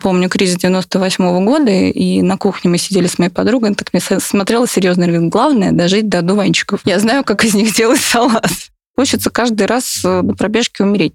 Помню кризис 98 -го года, и на кухне мы сидели с моей подругой, она так меня смотрела серьезно, говорит, главное дожить до одуванчиков. Я знаю, как из них делать салат. Хочется каждый раз э, на пробежке умереть.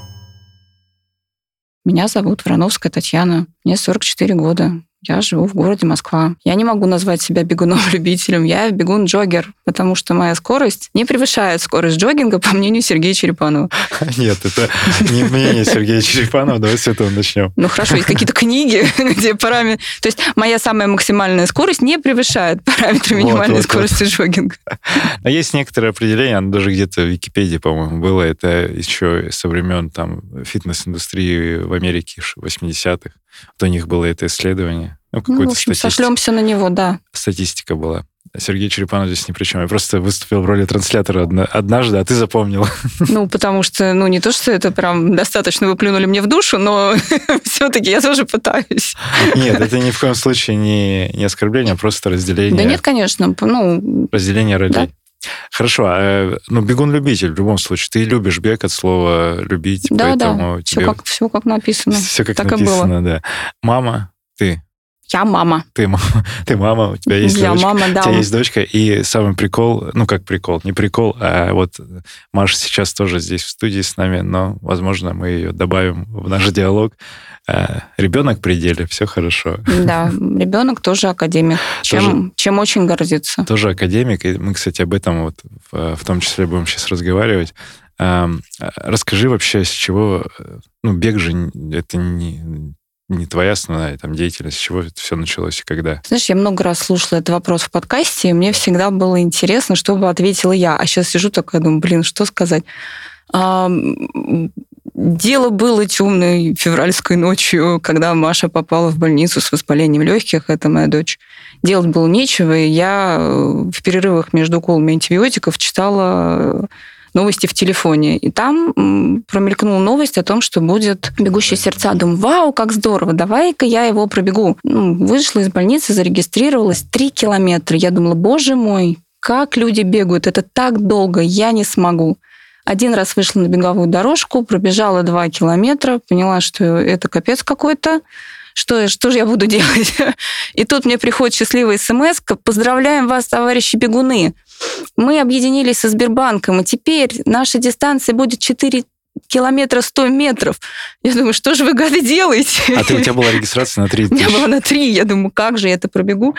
Меня зовут Врановская Татьяна, мне 44 года. Я живу в городе Москва. Я не могу назвать себя бегуном-любителем. Я бегун-джоггер, потому что моя скорость не превышает скорость джогинга, по мнению Сергея Черепанова. Нет, это не мнение Сергея Черепанова. Давай с этого начнем. Ну хорошо, есть какие-то книги, где параметры... То есть моя самая максимальная скорость не превышает параметры минимальной вот, вот, скорости вот. джогинга. А есть некоторое определение, оно даже где-то в Википедии, по-моему, было. Это еще со времен там фитнес-индустрии в Америке 80-х. Вот у них было это исследование. Ну, ну в общем, сошлемся на него, да. Статистика была. Сергей Черепанов здесь ни при чем. Я просто выступил в роли транслятора однажды, а ты запомнил. Ну, потому что, ну, не то, что это прям достаточно вы плюнули мне в душу, но все-таки я тоже пытаюсь. Нет, это ни в коем случае не, не оскорбление, а просто разделение. Да нет, конечно. Ну, разделение ролей. Да. Хорошо, а, ну, бегун-любитель в любом случае. Ты любишь бег от слова «любить», да, поэтому да. тебе... Все как, все как написано. Все как так написано, да. Мама, ты я мама. Ты, ты мама, у тебя есть Я дочка. мама, да. У тебя есть дочка, и самый прикол, ну как прикол, не прикол, а вот Маша сейчас тоже здесь в студии с нами, но, возможно, мы ее добавим в наш диалог. А, ребенок при деле, все хорошо. Да, ребенок тоже академик, чем, тоже, чем очень гордится. Тоже академик, и мы, кстати, об этом вот в, в том числе будем сейчас разговаривать. Расскажи вообще, с чего... Ну, бег же это не, не твоя основная там деятельность, с чего это все началось и когда? Знаешь, я много раз слушала этот вопрос в подкасте, и мне всегда было интересно, что бы ответила я. А сейчас сижу такая, думаю, блин, что сказать? Дело было темной февральской ночью, когда Маша попала в больницу с воспалением легких, это моя дочь. Делать было нечего, и я в перерывах между уколами антибиотиков читала новости в телефоне. И там промелькнула новость о том, что будет «Бегущие сердца». Думаю, вау, как здорово, давай-ка я его пробегу. Ну, вышла из больницы, зарегистрировалась, три километра. Я думала, боже мой, как люди бегают, это так долго, я не смогу. Один раз вышла на беговую дорожку, пробежала два километра, поняла, что это капец какой-то. Что, что же я буду делать? И тут мне приходит счастливая смс «Поздравляем вас, товарищи бегуны! Мы объединились со Сбербанком, и теперь наша дистанция будет 4 километра 100 метров. Я думаю, что же вы, гады, делаете? А ты, у тебя была регистрация на 3 тысячи? У меня была на 3. Я думаю, как же я это пробегу?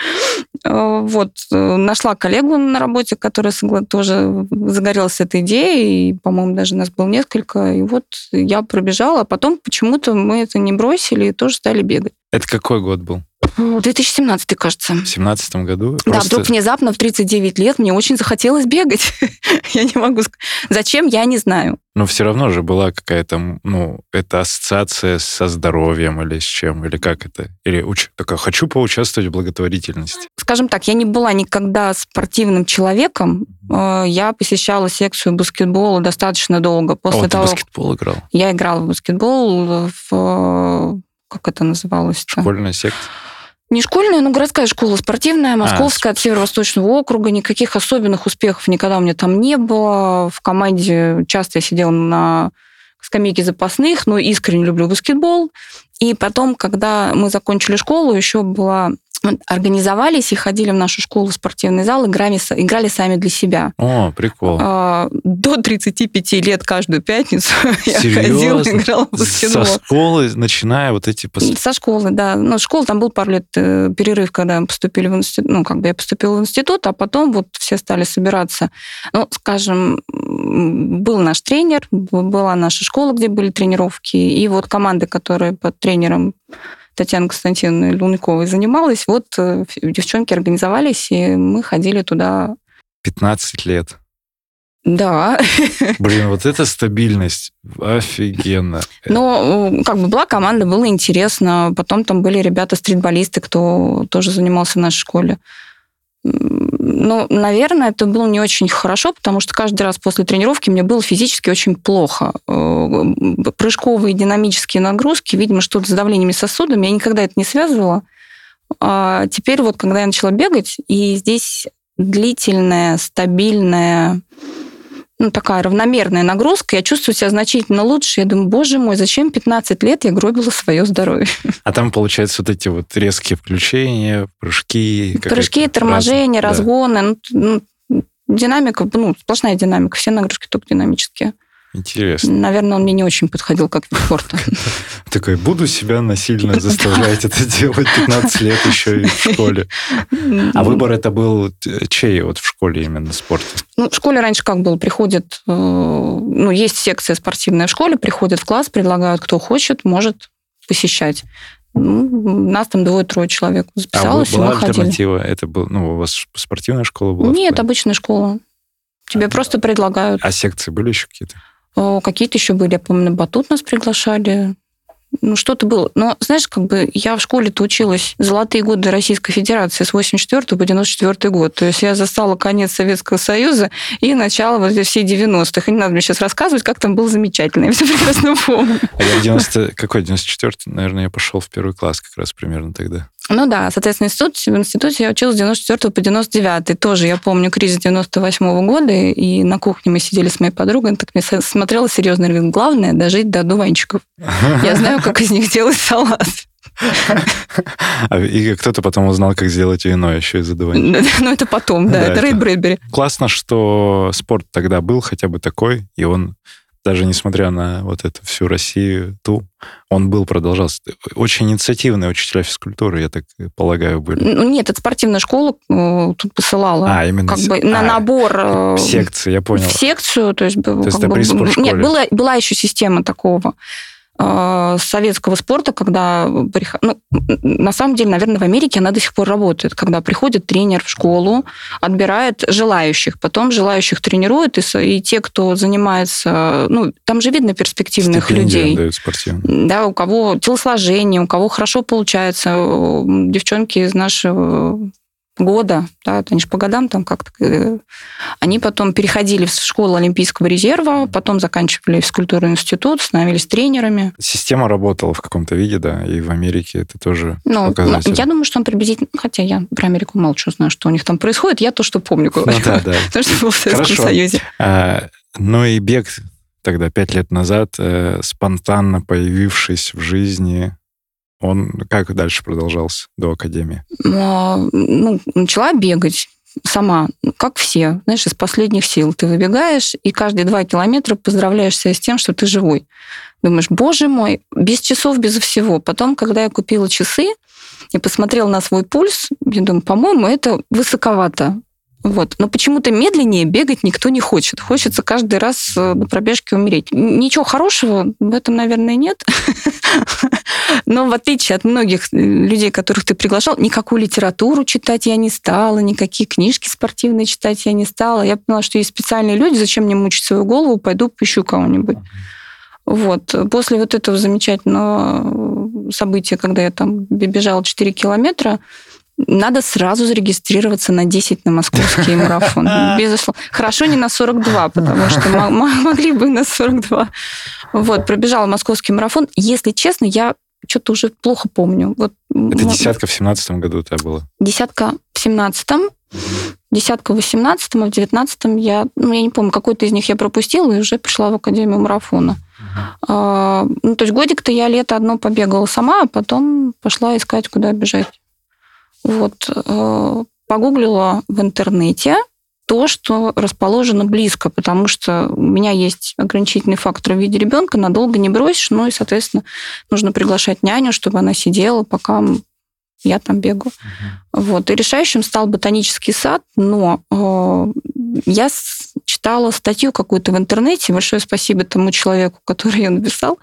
Э, вот. Э, нашла коллегу на работе, которая тоже загорелась этой идеей, и, по-моему, даже нас было несколько. И вот я пробежала, а потом почему-то мы это не бросили и тоже стали бегать. Это какой год был? 2017, кажется. В 2017 году? Да, просто... вдруг внезапно в 39 лет мне очень захотелось бегать. я не могу сказать. Зачем, я не знаю. Но все равно же была какая-то, ну, это ассоциация со здоровьем или с чем, или как это? Или уч... такая, хочу поучаствовать в благотворительности. Скажем так, я не была никогда спортивным человеком. Э, я посещала секцию баскетбола достаточно долго. После О, того, ты баскетбол играл? Я играла в баскетбол в... Как это называлось? -то? Школьная секция? Не школьная, но городская школа спортивная, московская, а, от Северо-Восточного округа. Никаких особенных успехов никогда у меня там не было. В команде часто я сидела на скамейке запасных, но искренне люблю баскетбол. И потом, когда мы закончили школу, еще была организовались и ходили в нашу школу, спортивный зал, играли, играли сами для себя. О, прикол. А, до 35 лет каждую пятницу я ходила, играла в баскетбол. Со школы, начиная вот эти... Со школы, да. Ну, школа, там был пару лет э, перерыв, когда поступили в институт, ну, как бы я поступила в институт, а потом вот все стали собираться. Ну, скажем, был наш тренер, была наша школа, где были тренировки, и вот команды, которые под тренером Татьяна Константиновна Лунковой занималась, вот э, девчонки организовались, и мы ходили туда. 15 лет. Да. Блин, вот это стабильность. Офигенно. Но как бы была команда, было интересно. Потом там были ребята-стритболисты, кто тоже занимался в нашей школе. Ну, наверное, это было не очень хорошо, потому что каждый раз после тренировки мне было физически очень плохо. Э, прыжковые динамические нагрузки, видимо, что-то с давлениями сосудами, я никогда это не связывала. А теперь вот, когда я начала бегать, и здесь длительная, стабильная ну, такая равномерная нагрузка, я чувствую себя значительно лучше. Я думаю, боже мой, зачем 15 лет я гробила свое здоровье? А там, получается, вот эти вот резкие включения, прыжки. Прыжки, торможения, раз... разгоны. Да. Ну, динамика, ну, сплошная динамика, все нагрузки только динамические. Интересно. Наверное, он мне не очень подходил как вид спорта. Такой, буду себя насильно заставлять это делать 15 лет еще и в школе. А выбор это был чей вот в школе именно спорта? Ну, в школе раньше как было, приходит, э, ну, есть секция спортивная в школе, приходят в класс, предлагают, кто хочет, может посещать. Ну, нас там двое-трое человек записалось, а была и мы альтернатива? Ходили. Это был, ну, у вас спортивная школа была? Нет, обычная школа. Тебе а, просто предлагают. А секции были еще какие-то? Какие-то еще были, я помню, батут нас приглашали. Ну, что-то было. Но, знаешь, как бы я в школе-то училась золотые годы Российской Федерации с 84 по 94 год. То есть я застала конец Советского Союза и начало вот все 90-х. И не надо мне сейчас рассказывать, как там было замечательно. Я все прекрасно помню. А я в 90... Какой 94 Наверное, я пошел в первый класс как раз примерно тогда. Ну да, соответственно, институт, в институте я училась с 94 по 99. Тоже я помню кризис 98 -го года, и на кухне мы сидели с моей подругой, так мне смотрела серьезно, говорит, главное дожить до одуванчиков. Я знаю, как из них делать салат. А, и кто-то потом узнал, как сделать вино еще из одуванчиков. Ну, это потом, да, это Рэй Брэдбери. Классно, что спорт тогда был хотя бы такой, и он даже несмотря на вот эту всю Россию, ту, он был, продолжался. Очень инициативные учителя физкультуры, я так полагаю, были. Ну, нет, это спортивная школа э, тут посылала. А, именно. Как бы на а, набор... Э, в секции, я понял. В секцию, то есть... То есть это бы, при спортшколе. Нет, была, была еще система такого советского спорта, когда... Ну, на самом деле, наверное, в Америке она до сих пор работает, когда приходит тренер в школу, отбирает желающих, потом желающих тренирует, и, и те, кто занимается... Ну, там же видно перспективных людей. Дают да, у кого телосложение, у кого хорошо получается. Девчонки из нашего года, да, они же по годам там как-то, э, они потом переходили в школу Олимпийского резерва, потом заканчивали физкультурный институт, становились тренерами. Система работала в каком-то виде, да, и в Америке это тоже ну, показатель. Я думаю, что он приблизительно, хотя я про Америку что знаю, что у них там происходит, я то, что помню, говорю. Ну, да, да. Потому что был в Советском Хорошо. Союзе. А, ну и бег тогда, пять лет назад, э, спонтанно появившись в жизни, он как дальше продолжался до академии? А, ну, начала бегать сама, как все, знаешь, из последних сил. Ты выбегаешь, и каждые два километра поздравляешь себя с тем, что ты живой. Думаешь, боже мой, без часов, без всего. Потом, когда я купила часы и посмотрела на свой пульс, я думаю, по-моему, это высоковато. Вот. Но почему-то медленнее бегать никто не хочет. Хочется каждый раз э, на пробежке умереть. Ничего хорошего в этом, наверное, нет. Но в отличие от многих э, людей, которых ты приглашал, никакую литературу читать я не стала, никакие книжки спортивные читать я не стала. Я поняла, что есть специальные люди, зачем мне мучить свою голову, пойду поищу кого-нибудь. Вот. После вот этого замечательного события, когда я там бежала 4 километра, надо сразу зарегистрироваться на 10 на московский марафон. Безусловно. Хорошо не на 42, потому что могли бы на 42. Вот, пробежала московский марафон. Если честно, я что-то уже плохо помню. Вот, Это десятка в семнадцатом году у тебя было? Десятка в семнадцатом, десятка в восемнадцатом, а в девятнадцатом я, ну, я не помню, какой-то из них я пропустила и уже пришла в Академию марафона. А, ну, то есть годик-то я лето одно побегала сама, а потом пошла искать, куда бежать. Вот, э, погуглила в интернете то, что расположено близко, потому что у меня есть ограничительный фактор в виде ребенка, надолго не бросишь, ну и, соответственно, нужно приглашать няню, чтобы она сидела, пока я там бегаю. Угу. Вот. И решающим стал ботанический сад, но э, я читала статью какую-то в интернете, большое спасибо тому человеку, который ее написал,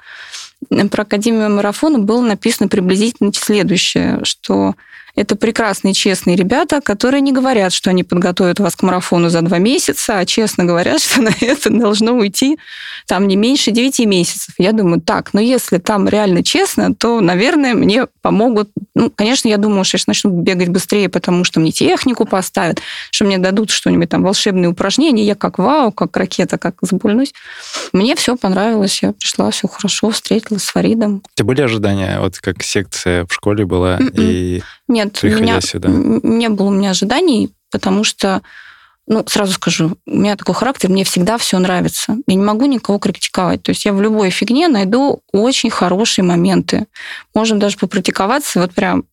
про Академию марафона было написано приблизительно следующее, что Это прекрасные, честные ребята, которые не говорят, что они подготовят вас к марафону за два месяца, а честно говорят, что на это должно уйти там не меньше 9 месяцев. Я думаю, так, но если там реально честно, то, наверное, мне помогут. Ну, конечно, я думаю, что я начну бегать быстрее, потому что мне технику поставят, что мне дадут что-нибудь там волшебные упражнения. Я как вау, как ракета, как забульнусь. Мне все понравилось, я пришла, все хорошо, встретилась с Фаридом. У тебя были ожидания, вот как секция в школе была, Мгм. и Нет, меня сюда? не было у меня ожиданий, потому что, ну, сразу скажу, у меня такой характер, мне всегда все нравится. Я не могу никого критиковать. То есть я в любой фигне найду очень хорошие моменты. Можем даже попрактиковаться, вот прям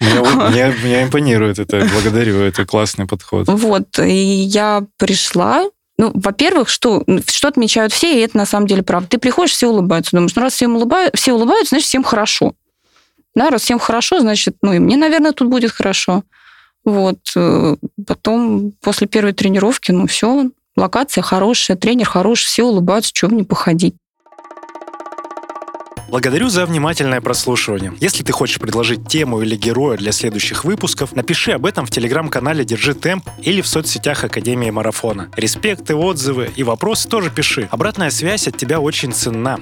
Меня, меня- меня импонирует это, благодарю, это классный подход. Вот, и я пришла. Ну, во-первых, что, что отмечают все, и это на самом деле правда. Ты приходишь, все улыбаются. Думаешь, ну раз всем улыбают, все улыбаются, значит, всем хорошо. Да, раз всем хорошо, значит, ну и мне, наверное, тут будет хорошо. Вот. э, Потом, после первой тренировки, ну все, локация хорошая, тренер хороший, все улыбаются, чего мне походить. Благодарю за внимательное прослушивание. Если ты хочешь предложить тему или героя для следующих выпусков, напиши об этом в телеграм-канале «Держи темп» или в соцсетях Академии Марафона. Респекты, отзывы и вопросы тоже пиши. Обратная связь от тебя очень ценна.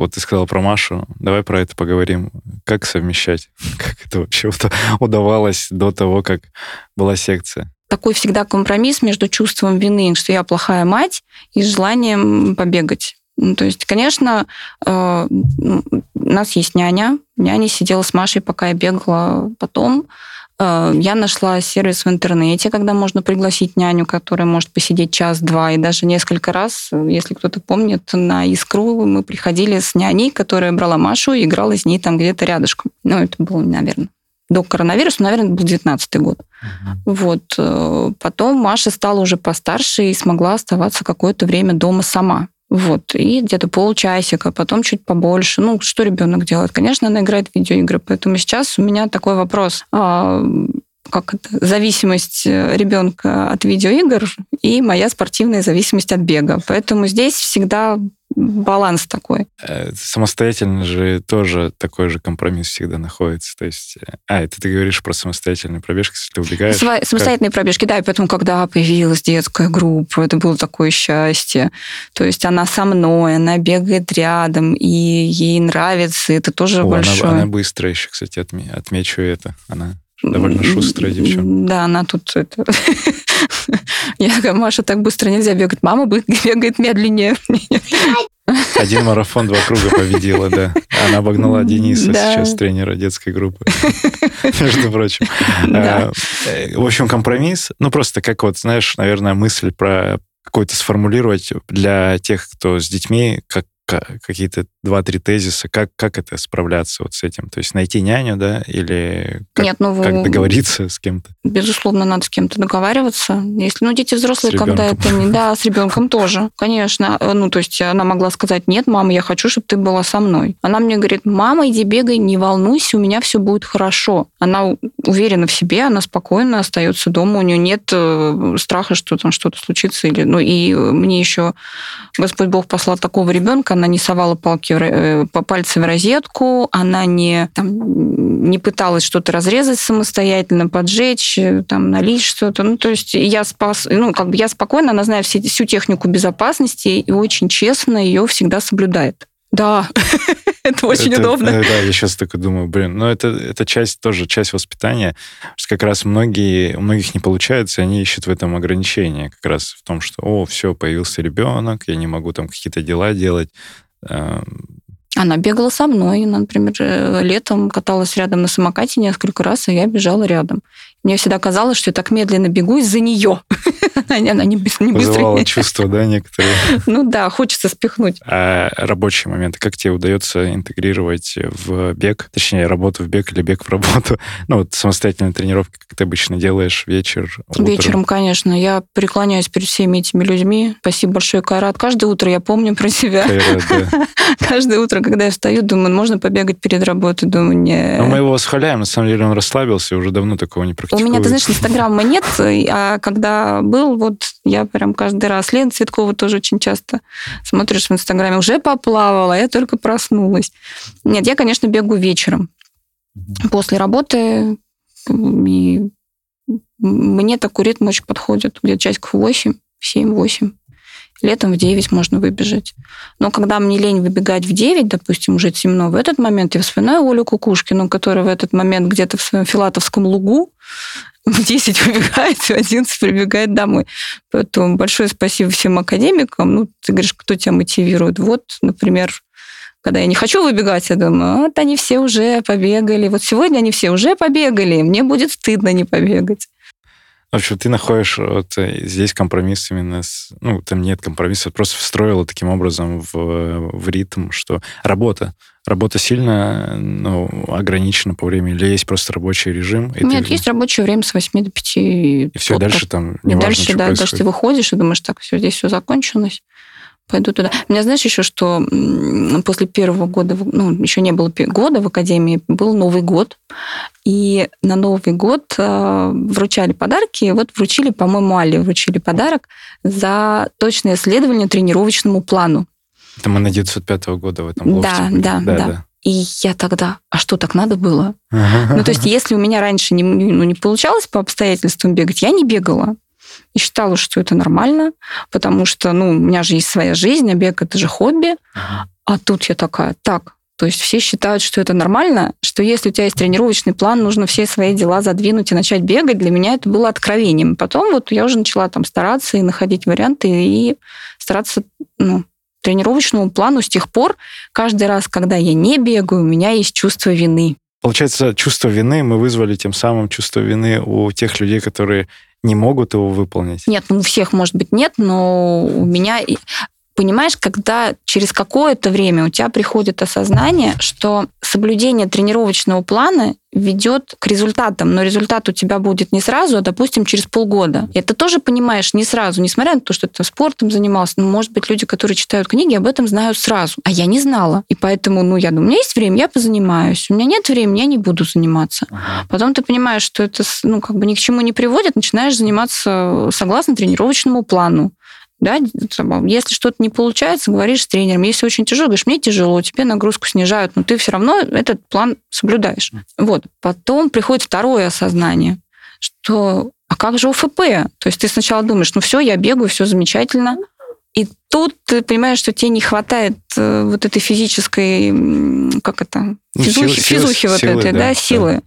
Вот ты сказал про Машу, давай про это поговорим. Как совмещать? Как это вообще уда- удавалось до того, как была секция? такой всегда компромисс между чувством вины, что я плохая мать, и желанием побегать. Ну, то есть, конечно, э, у нас есть няня. Няня сидела с Машей, пока я бегала. Потом я нашла сервис в интернете, когда можно пригласить няню, которая может посидеть час-два. И даже несколько раз, если кто-то помнит, на Искру мы приходили с няней, которая брала Машу и играла с ней там где-то рядышком. Ну, это было, наверное, до коронавируса, наверное, был 19 год. Вот. э, Потом Маша стала уже постарше и смогла оставаться какое-то время дома сама. Вот. И где-то полчасика, потом чуть побольше. Ну, что ребенок делает? Конечно, она играет в видеоигры. Поэтому сейчас у меня такой вопрос. А, как это? Зависимость ребенка от видеоигр и моя спортивная зависимость от бега. Поэтому здесь всегда баланс такой. Э, Самостоятельно же тоже такой же компромисс всегда находится. То есть, э, а, это ты говоришь про самостоятельные пробежки, если ты убегаешь. Сва- Самостоятельные пробежки, да, и поэтому, когда появилась детская группа, это было такое счастье. То есть она со мной, она бегает рядом, и ей нравится, это тоже О, она, большое. она быстрая еще, кстати, отме- отмечу это. Она довольно шустрая девчонка. Да, она тут это... Я говорю, Маша, так быстро нельзя бегать. Мама бегает медленнее. Один марафон, два круга победила, да. Она обогнала Дениса Да. сейчас, тренера детской группы. Между прочим. Да. Э, В общем, компромисс. Ну, просто как вот, знаешь, наверное, мысль про какой-то сформулировать для тех, кто с детьми, как ка- какие-то два-три тезиса, как, как это справляться вот с этим? То есть найти няню, да, или как, Нет, ну как договориться с кем-то? Безусловно, надо с кем-то договариваться. Если, ну, дети взрослые, когда это не... Да, с ребенком тоже, конечно. Ну, то есть она могла сказать, нет, мама, я хочу, чтобы ты была со мной. Она мне говорит, мама, иди бегай, не волнуйся, у меня все будет хорошо. Она уверена в себе, она спокойно остается дома, у нее нет э, страха, что там что-то случится. Или... Ну, и мне еще Господь Бог послал такого ребенка, она не совала палки э, по пальцы в розетку, она не, там, не пыталась что-то разрезать самостоятельно, поджечь, э, там, налить что-то. Ну, то есть я спас, ну, как бы я спокойно, она знает всю технику безопасности и очень честно ее всегда соблюдает. Да, это очень Это- удобно. э, Да, я сейчас такой думаю, блин, ну это, это часть тоже, часть воспитания, что как раз многие, у многих не получается, они ищут в этом ограничения, как раз в том, что, о, все, появился ребенок, я не могу там какие-то дела делать. Эм, Она бегала со мной, например, э, летом каталась рядом на самокате несколько раз, и я бежала рядом. Мне всегда казалось, что я так медленно бегу из-за нее. Она не быс- не Вызывало быстрая. чувство, да, некоторые. Ну да, хочется спихнуть. А рабочие моменты, как тебе удается интегрировать в бег, точнее, работу в бег или бег в работу? Ну, вот самостоятельная тренировка, как ты обычно делаешь, вечер. Вечером, конечно. Я преклоняюсь перед всеми этими людьми. Спасибо большое, Кайрат. Каждое утро я помню про себя. Кайрат. Каждое утро, когда я встаю, думаю, можно побегать перед работой. Думаю, не... Но мы его восхваляем, на самом деле он расслабился, уже давно такого не У меня, ты знаешь, Инстаграма нет, а когда был, вот я прям каждый раз, Лена Цветкова тоже очень часто смотришь в Инстаграме, уже поплавала, я только проснулась. Нет, я, конечно, бегу вечером. после работы. И мне такой ритм очень подходит. Где-то часиков 8, 7-8. Летом в 9 можно выбежать. Но когда мне лень выбегать в 9, допустим, уже темно, в этот момент я вспоминаю Олю Кукушкину, которая в этот момент где-то в своем филатовском лугу в 10 выбегает, в 11 прибегает домой. Поэтому большое спасибо всем академикам. Ну, ты говоришь, кто тебя мотивирует? Вот, например, когда я не хочу выбегать, я думаю, вот они все уже побегали. Вот сегодня они все уже побегали, мне будет стыдно не побегать. В общем, ты находишь вот э, здесь компромисс именно с... Ну, там нет компромисса, просто встроила таким образом в, в ритм, что работа. Работа сильно ну, ограничена по времени, или есть просто рабочий режим? Нет, ты... есть рабочее время с 8 до 5. И все, вот дальше там не и важно, дальше, да, происходит. дальше ты выходишь и думаешь, так, все, здесь все закончилось пойду туда. У меня, знаешь, еще что после первого года, ну, еще не было года в академии, был Новый год. И на Новый год э, вручали подарки. Вот вручили, по-моему, Али вручили подарок за точное исследование тренировочному плану. Это мы на 905 года в этом да, да, да, да. И я тогда, а что, так надо было? Ну, то есть, если у меня раньше не, ну, не получалось по обстоятельствам бегать, я не бегала и считала, что это нормально, потому что, ну, у меня же есть своя жизнь, а бег это же хобби. А тут я такая, так, то есть все считают, что это нормально, что если у тебя есть тренировочный план, нужно все свои дела задвинуть и начать бегать. Для меня это было откровением. Потом вот я уже начала там стараться и находить варианты и стараться ну, тренировочному плану с тех пор, каждый раз, когда я не бегаю, у меня есть чувство вины. Получается, чувство вины мы вызвали тем самым чувство вины у тех людей, которые не могут его выполнить? Нет, ну у всех, может быть, нет, но у меня понимаешь, когда через какое-то время у тебя приходит осознание, что соблюдение тренировочного плана ведет к результатам, но результат у тебя будет не сразу, а, допустим, через полгода. И это тоже понимаешь не сразу, несмотря на то, что ты спортом занимался. Ну, может быть, люди, которые читают книги, об этом знают сразу. А я не знала. И поэтому, ну, я думаю, у меня есть время, я позанимаюсь. У меня нет времени, я не буду заниматься. Ага. Потом ты понимаешь, что это, ну, как бы ни к чему не приводит, начинаешь заниматься согласно тренировочному плану. Да, если что-то не получается, говоришь с тренером. Если очень тяжело, говоришь, мне тяжело, тебе нагрузку снижают, но ты все равно этот план соблюдаешь. Вот. Потом приходит второе осознание, что а как же УФП? То есть ты сначала думаешь, ну все, я бегаю, все замечательно. И тут ты понимаешь, что тебе не хватает э, вот этой физической, как это, ну, физухи, силы, физухи силы, вот силы, этой, да, да силы. Да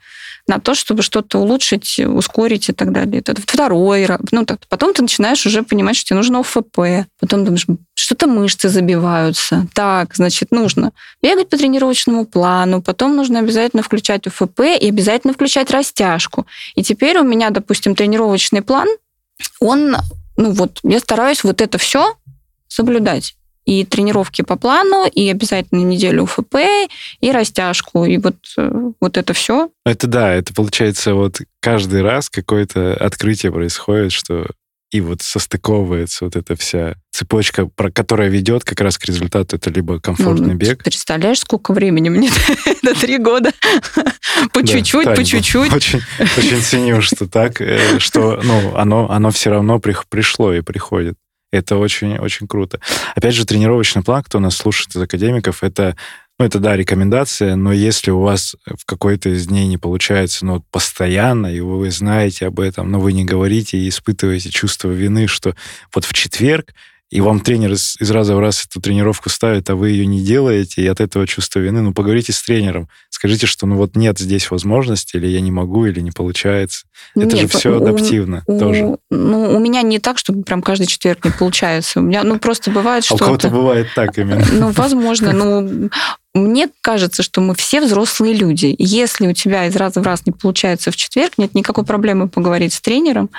на то, чтобы что-то улучшить, ускорить и так далее. Это второй, ну, так, потом ты начинаешь уже понимать, что тебе нужно ОФП, потом думаешь, что-то мышцы забиваются. Так, значит, нужно бегать по тренировочному плану, потом нужно обязательно включать УФП и обязательно включать растяжку. И теперь у меня, допустим, тренировочный план, он, ну вот, я стараюсь вот это все соблюдать и тренировки по плану, и обязательно неделю УФП, и растяжку, и вот, э, вот это все. Это да, это получается вот каждый раз какое-то открытие происходит, что и вот состыковывается вот эта вся цепочка, про, которая ведет как раз к результату. Это либо комфортный ну, бег. Представляешь, сколько времени мне до три года? По чуть-чуть, по чуть-чуть. Очень, очень ценю, что так, э, что ну, оно, оно все равно пришло и приходит. Это очень-очень круто. Опять же, тренировочный план, кто нас слушает из академиков, это ну, это, да, рекомендация, но если у вас в какой-то из дней не получается, ну, постоянно, и вы знаете об этом, но вы не говорите и испытываете чувство вины, что вот в четверг и вам тренер из, из раза в раз эту тренировку ставит, а вы ее не делаете, и от этого чувство вины, ну, поговорите с тренером, скажите, что, ну, вот нет здесь возможности, или я не могу, или не получается. Это нет, же все адаптивно у, тоже. Ну, у меня не так, чтобы прям каждый четверг не получается. У меня, ну, просто бывает, что... А у кого-то бывает так именно. Ну, возможно, ну, мне кажется, что мы все взрослые люди. Если у тебя из раза в раз не получается в четверг, нет никакой проблемы поговорить с тренером.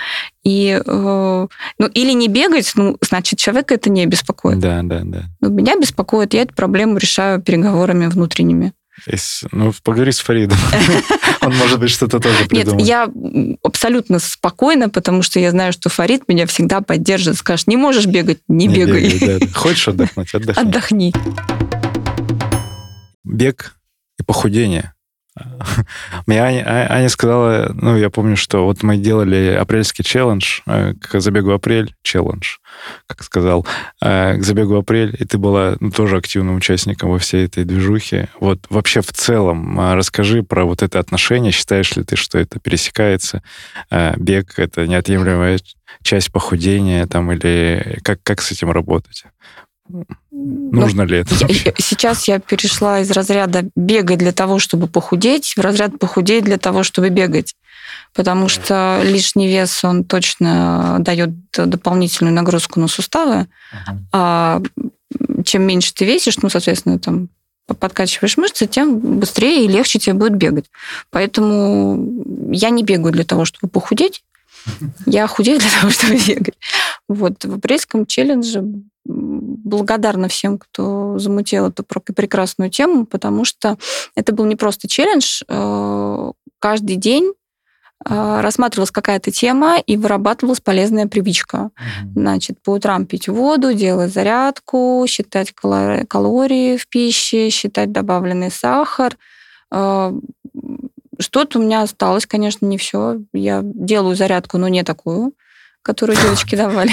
И, э, ну, или не бегать, ну, значит, человека это не беспокоит. Да, да, да. Но меня беспокоит, я эту проблему решаю переговорами внутренними. Если, ну, поговори с Фаридом. Он, может быть, что-то тоже придумает. Нет, я абсолютно спокойна, потому что я знаю, что Фарид меня всегда поддержит, скажет, не можешь бегать, не, не бегай. бегай да. Хочешь отдохнуть, отдохни. Отдохни бег и похудение. Мне Аня, а, Аня сказала, ну, я помню, что вот мы делали апрельский челлендж, э, к забегу апрель, челлендж, как сказал, э, к забегу апрель, и ты была ну, тоже активным участником во всей этой движухе. Вот вообще в целом э, расскажи про вот это отношение. Считаешь ли ты, что это пересекается? Бег — это неотъемлемая часть похудения там, или как, как с этим работать? Нужно Но ли это? Я, сейчас я перешла из разряда бегать для того, чтобы похудеть, в разряд похудеть для того, чтобы бегать. Потому что лишний вес, он точно дает дополнительную нагрузку на суставы. Uh-huh. А чем меньше ты весишь, ну, соответственно, там подкачиваешь мышцы, тем быстрее и легче тебе будет бегать. Поэтому я не бегаю для того, чтобы похудеть. Я худею для того, чтобы бегать. Вот в апрельском челлендже благодарна всем, кто замутил эту прекрасную тему, потому что это был не просто челлендж. Э, каждый день э, рассматривалась какая-то тема и вырабатывалась полезная привычка. Значит, по утрам пить воду, делать зарядку, считать калории в пище, считать добавленный сахар. Э, что-то у меня осталось, конечно, не все. Я делаю зарядку, но не такую которую девочки давали.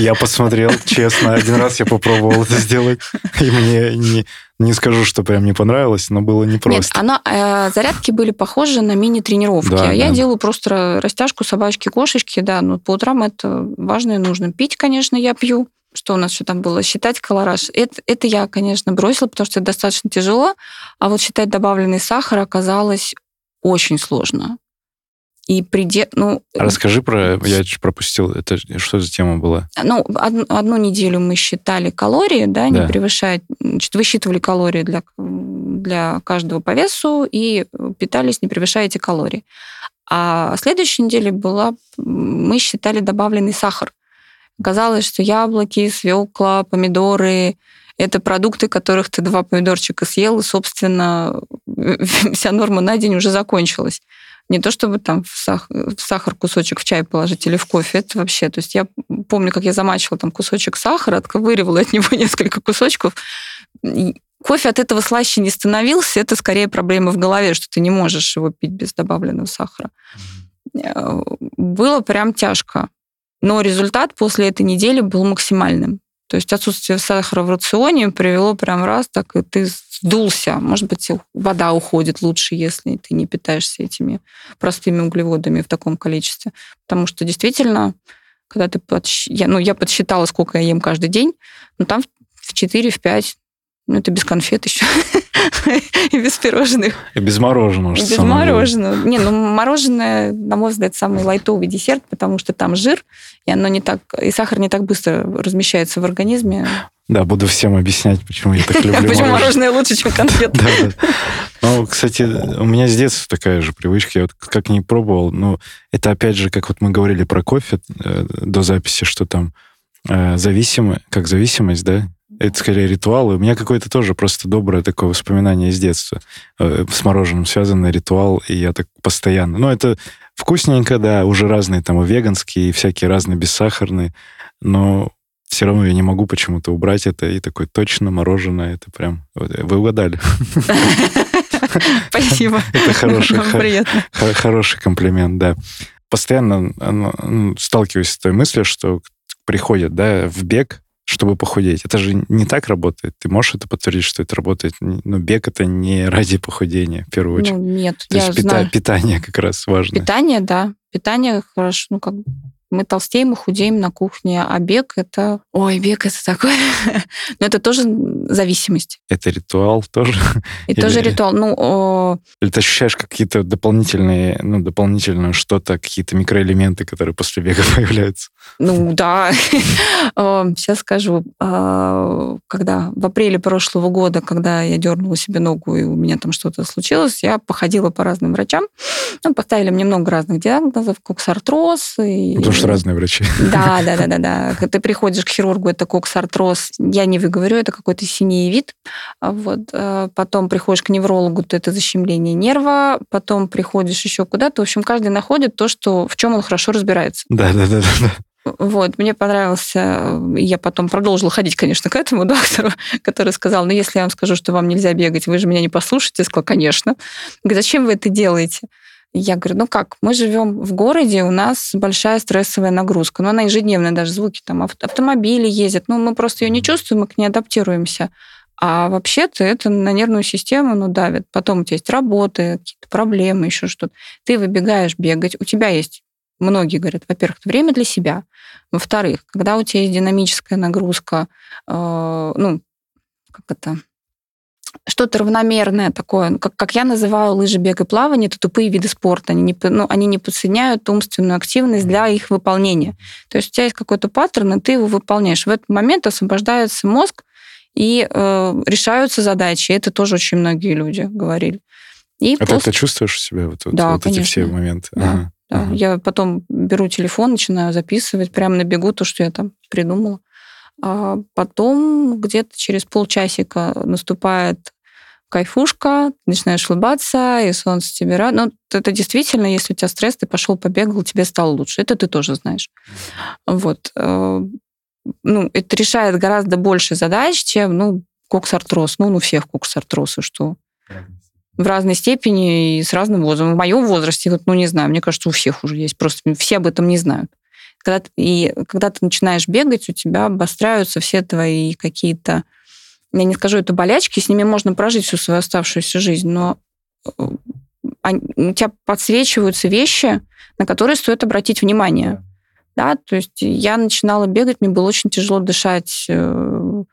Я посмотрел, честно. Один раз я попробовал это сделать, и мне не, не скажу, что прям не понравилось, но было непросто. Нет, она, э, зарядки были похожи на мини-тренировки. Да, я да. делаю просто растяжку собачки, кошечки, да, но по утрам это важно и нужно. Пить, конечно, я пью. Что у нас еще там было? Считать колораж. Это, это я, конечно, бросила, потому что это достаточно тяжело. А вот считать добавленный сахар оказалось очень сложно и приде... ну, Расскажи про... Я чуть пропустил. Это что за тема была? Ну, одну, одну неделю мы считали калории, да, не да. превышая... Значит, высчитывали калории для, для каждого по весу и питались, не превышая эти калории. А следующей неделе была... Мы считали добавленный сахар. Казалось, что яблоки, свекла, помидоры это продукты, которых ты два помидорчика съел, и, собственно, вся норма на день уже закончилась. Не то чтобы там в сахар, в сахар кусочек в чай положить или в кофе, это вообще... То есть я помню, как я замачивала там кусочек сахара, отковыривала от него несколько кусочков. Кофе от этого слаще не становился, это скорее проблема в голове, что ты не можешь его пить без добавленного сахара. Э, было прям тяжко. Но результат после этой недели был максимальным. То есть отсутствие сахара в рационе привело прям раз, так и ты сдулся. Может быть, вода уходит лучше, если ты не питаешься этими простыми углеводами в таком количестве. Потому что действительно, когда ты... Подсч... Я, ну, я подсчитала, сколько я ем каждый день, но там в 4, в 5 ну, это без конфет еще. и без пирожных. И без мороженого. И без мороженого. Не, ну мороженое, на мой взгляд, самый лайтовый десерт, потому что там жир, и оно не так, и сахар не так быстро размещается в организме. Да, буду всем объяснять, почему я так люблю Почему мороженое лучше, чем конфеты. Ну, кстати, у меня с детства такая же привычка. Я вот как не пробовал, но это опять же, как вот мы говорили про кофе э, до записи, что там э, зависимость, как зависимость, да, это скорее ритуал. И у меня какое-то тоже просто доброе такое воспоминание из детства. Э, с мороженым связанный ритуал, и я так постоянно... Ну, это вкусненько, да, уже разные там и веганские, и всякие разные бессахарные, но все равно я не могу почему-то убрать это, и такой точно мороженое, это прям... Вы угадали. Спасибо. Это хороший, хороший комплимент, да. Постоянно ну, сталкиваюсь с той мыслью, что приходят да, в бег, чтобы похудеть. Это же не так работает. Ты можешь это подтвердить, что это работает? Но бег это не ради похудения, в первую очередь. Ну, нет, То я есть знаю. питание как раз важно. Питание, да. Питание хорошо, ну, как мы толстеем и худеем на кухне, а бег это... Ой, бег это такое... Но это тоже зависимость. Это ритуал тоже? И Или... тоже ритуал. Ну, о... Или ты ощущаешь какие-то дополнительные, ну, дополнительное что-то, какие-то микроэлементы, которые после бега появляются? Ну, да. Сейчас скажу. А, когда в апреле прошлого года, когда я дернула себе ногу, и у меня там что-то случилось, я походила по разным врачам. Ну, поставили мне много разных диагнозов, коксартроз. И... Потому что разные врачи. Да, да, да, да, да. Ты приходишь к хирургу, это коксартроз. Я не выговорю, это какой-то синий вид. Вот. Э, потом приходишь к неврологу, то это защемление нерва. Потом приходишь еще куда-то. В общем, каждый находит то, что, в чем он хорошо разбирается. Да, да, да, да. Вот, мне понравился, я потом продолжила ходить, конечно, к этому доктору, который сказал, ну, если я вам скажу, что вам нельзя бегать, вы же меня не послушаете. Я сказала, конечно. Говорит, зачем вы это делаете? Я говорю, ну как, мы живем в городе, у нас большая стрессовая нагрузка, но она ежедневная, даже звуки там автомобили ездят, ну мы просто ее не чувствуем, мы к ней адаптируемся. А вообще-то это на нервную систему ну, давит. Потом у тебя есть работы, какие-то проблемы, еще что-то. Ты выбегаешь бегать, у тебя есть многие говорят, во-первых, время для себя. Во-вторых, когда у тебя есть динамическая нагрузка, э, ну, как это, что-то равномерное такое, ну, как, как я называю лыжи, бег и плавание, это тупые виды спорта. Они не, ну, они не подсоединяют умственную активность для их выполнения. То есть у тебя есть какой-то паттерн, и ты его выполняешь. В этот момент освобождается мозг, и э, решаются задачи. Это тоже очень многие люди говорили. И а просто... ты чувствуешь себя вот, вот, да, вот эти все моменты? Да. Ага. Да. Ага. Я потом беру телефон, начинаю записывать прямо на бегу то, что я там придумала. А потом где-то через полчасика наступает кайфушка, начинаешь улыбаться, и солнце тебе рад. Ну, это действительно, если у тебя стресс, ты пошел побегал, тебе стало лучше. Это ты тоже знаешь. Вот. Э, ну, это решает гораздо больше задач, чем, ну, коксартроз. Ну, ну, всех коксартрозы, что в разной степени и с разным возрастом. В моем возрасте, вот, ну, не знаю, мне кажется, у всех уже есть, просто все об этом не знают. Когда и когда ты начинаешь бегать, у тебя обостряются все твои какие-то, я не скажу, это болячки, с ними можно прожить всю свою оставшуюся жизнь, но э, они, у тебя подсвечиваются вещи, на которые стоит обратить внимание. Да, то есть я начинала бегать, мне было очень тяжело дышать. Э,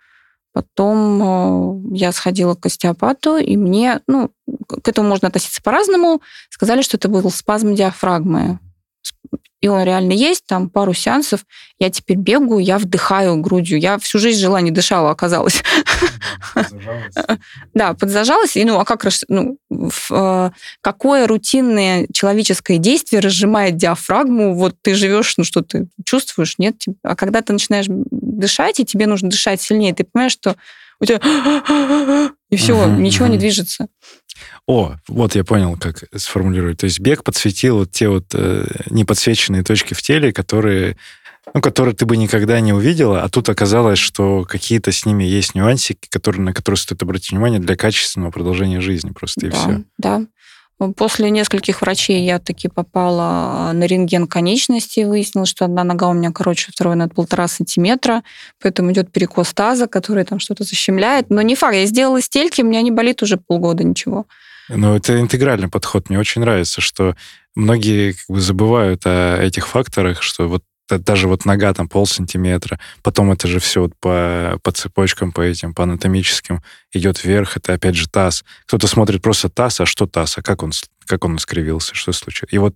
потом э, я сходила к остеопату, и мне, ну, к этому можно относиться по-разному. Сказали, что это был спазм диафрагмы. И он реально есть, там пару сеансов. Я теперь бегаю, я вдыхаю грудью. Я всю жизнь жила, не дышала, оказалось. Да, подзажалась. И, ну, а как, ну, э, какое рутинное человеческое действие разжимает диафрагму? Вот ты живешь, ну, что ты чувствуешь, нет? А когда ты начинаешь дышать, и тебе нужно дышать сильнее, ты понимаешь, что у тебя... И все, ничего не движется. О, вот я понял, как сформулировать. То есть бег подсветил вот те вот э, неподсвеченные точки в теле, которые, ну, которые ты бы никогда не увидела, а тут оказалось, что какие-то с ними есть нюансики, которые, на которые стоит обратить внимание для качественного продолжения жизни просто, и да, все. Да, После нескольких врачей я таки попала на рентген конечности, выяснилось, что одна нога у меня короче второй на полтора сантиметра, поэтому идет перекос таза, который там что-то защемляет. Но не факт, я сделала стельки, у меня не болит уже полгода ничего. Ну, это интегральный подход. Мне очень нравится, что многие как бы забывают о этих факторах, что вот даже вот нога там пол сантиметра, потом это же все вот по, по цепочкам, по этим, по анатомическим идет вверх, это опять же таз. Кто-то смотрит просто таз, а что таз, а как он, как он искривился, что случилось. И вот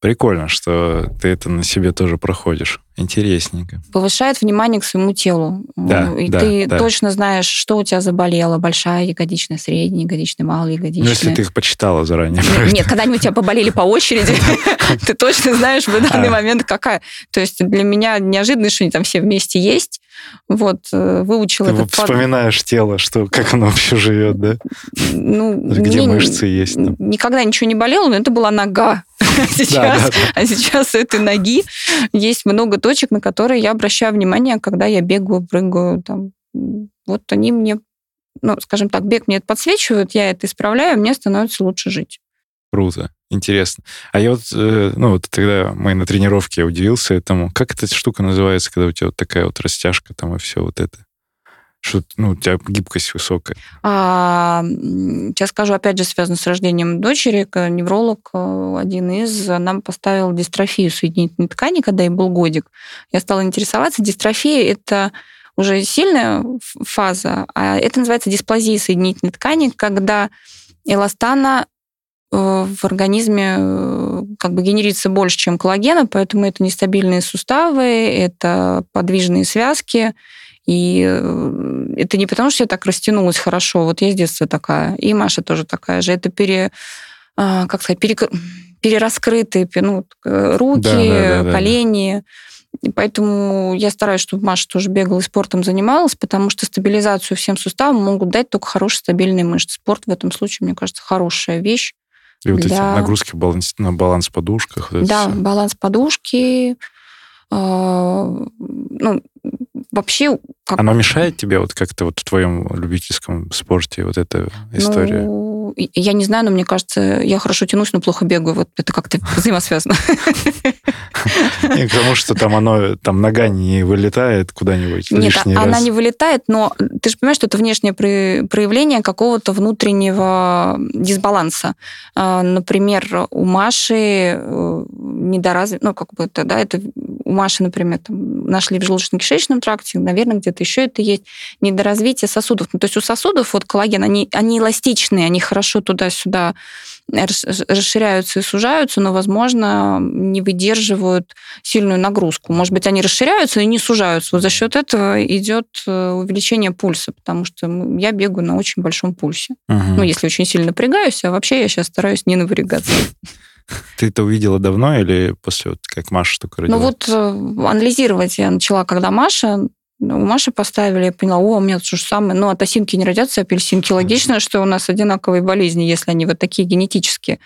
Прикольно, что ты это на себе тоже проходишь. Интересненько. Повышает внимание к своему телу. Да, и да, ты да. точно знаешь, что у тебя заболело. Большая ягодичная, средняя ягодичная, малая ягодичная. Ну, если ты их почитала заранее. Нет, когда-нибудь у тебя поболели по очереди, ты точно знаешь в данный а. момент какая. То есть для меня неожиданно, что они там все вместе есть. Вот, э, выучила Ты этот вспоминаешь под... тело, что, как оно вообще живет, да? Ну, Где мышцы есть? Там? Никогда ничего не болело, но это была нога. Сейчас, да, да. А сейчас у этой ноги есть много точек, на которые я обращаю внимание, когда я бегаю, прыгаю. Там. Вот они мне, ну, скажем так, бег мне это подсвечивают, я это исправляю, мне становится лучше жить. Круто, интересно. А я вот, э, ну, вот тогда мы на тренировке удивился этому. Как эта штука называется, когда у тебя вот такая вот растяжка там и все вот это? Что, ну, у тебя гибкость высокая. А, сейчас скажу, опять же, связано с рождением дочери. Невролог э, один из нам поставил дистрофию соединительной ткани, когда ей был годик. Я стала интересоваться. Дистрофия – это уже сильная фаза, а это называется дисплазия соединительной ткани, когда эластана Э, в организме э, как бы генерится больше, чем коллагена, поэтому это нестабильные суставы, это подвижные связки, и э, это не потому, что я так растянулась хорошо, вот я с детства такая, и Маша тоже такая же, это пере, а, как сказать, пере, перераскрытые ну, руки, да, да, да, колени, и поэтому я стараюсь, чтобы Маша тоже бегала и спортом занималась, потому что стабилизацию всем суставам могут дать только хорошие стабильные мышцы. Спорт в этом случае, мне кажется, хорошая вещь. И вот да. эти нагрузки баланс, на баланс подушках. Вот да, баланс подушки, ну, вообще... Как... Оно мешает тебе вот как-то вот в твоем любительском спорте вот эта история? Ну, я не знаю, но мне кажется, я хорошо тянусь, но плохо бегаю. Вот это как-то взаимосвязано. И к тому, что там оно, там нога не вылетает куда-нибудь Нет, она не вылетает, но ты же понимаешь, что это внешнее проявление какого-то внутреннего дисбаланса. А, например, у Маши э, недоразвит, ну, как бы это, да, это у Маши, например, там, нашли в желудочно-кишечном тракте, наверное, где-то еще это есть, недоразвитие сосудов. Ну, то есть у сосудов вот коллаген, они, они эластичные, они хорошо туда-сюда расширяются и сужаются, но, возможно, не выдерживают сильную нагрузку. Может быть, они расширяются и не сужаются. Вот за счет этого идет э, увеличение пульса, потому что я бегаю на очень большом пульсе. Угу. Ну, если очень сильно напрягаюсь, а вообще я сейчас стараюсь не напрягаться. Ты это увидела давно или после, вот, как Маша только родила? Ну вот э, анализировать я начала, когда Маша у Маши поставили, я поняла, о, у меня то же самое. Ну, от осинки не родятся апельсинки. Логично, что у нас одинаковые болезни, если они вот такие генетические.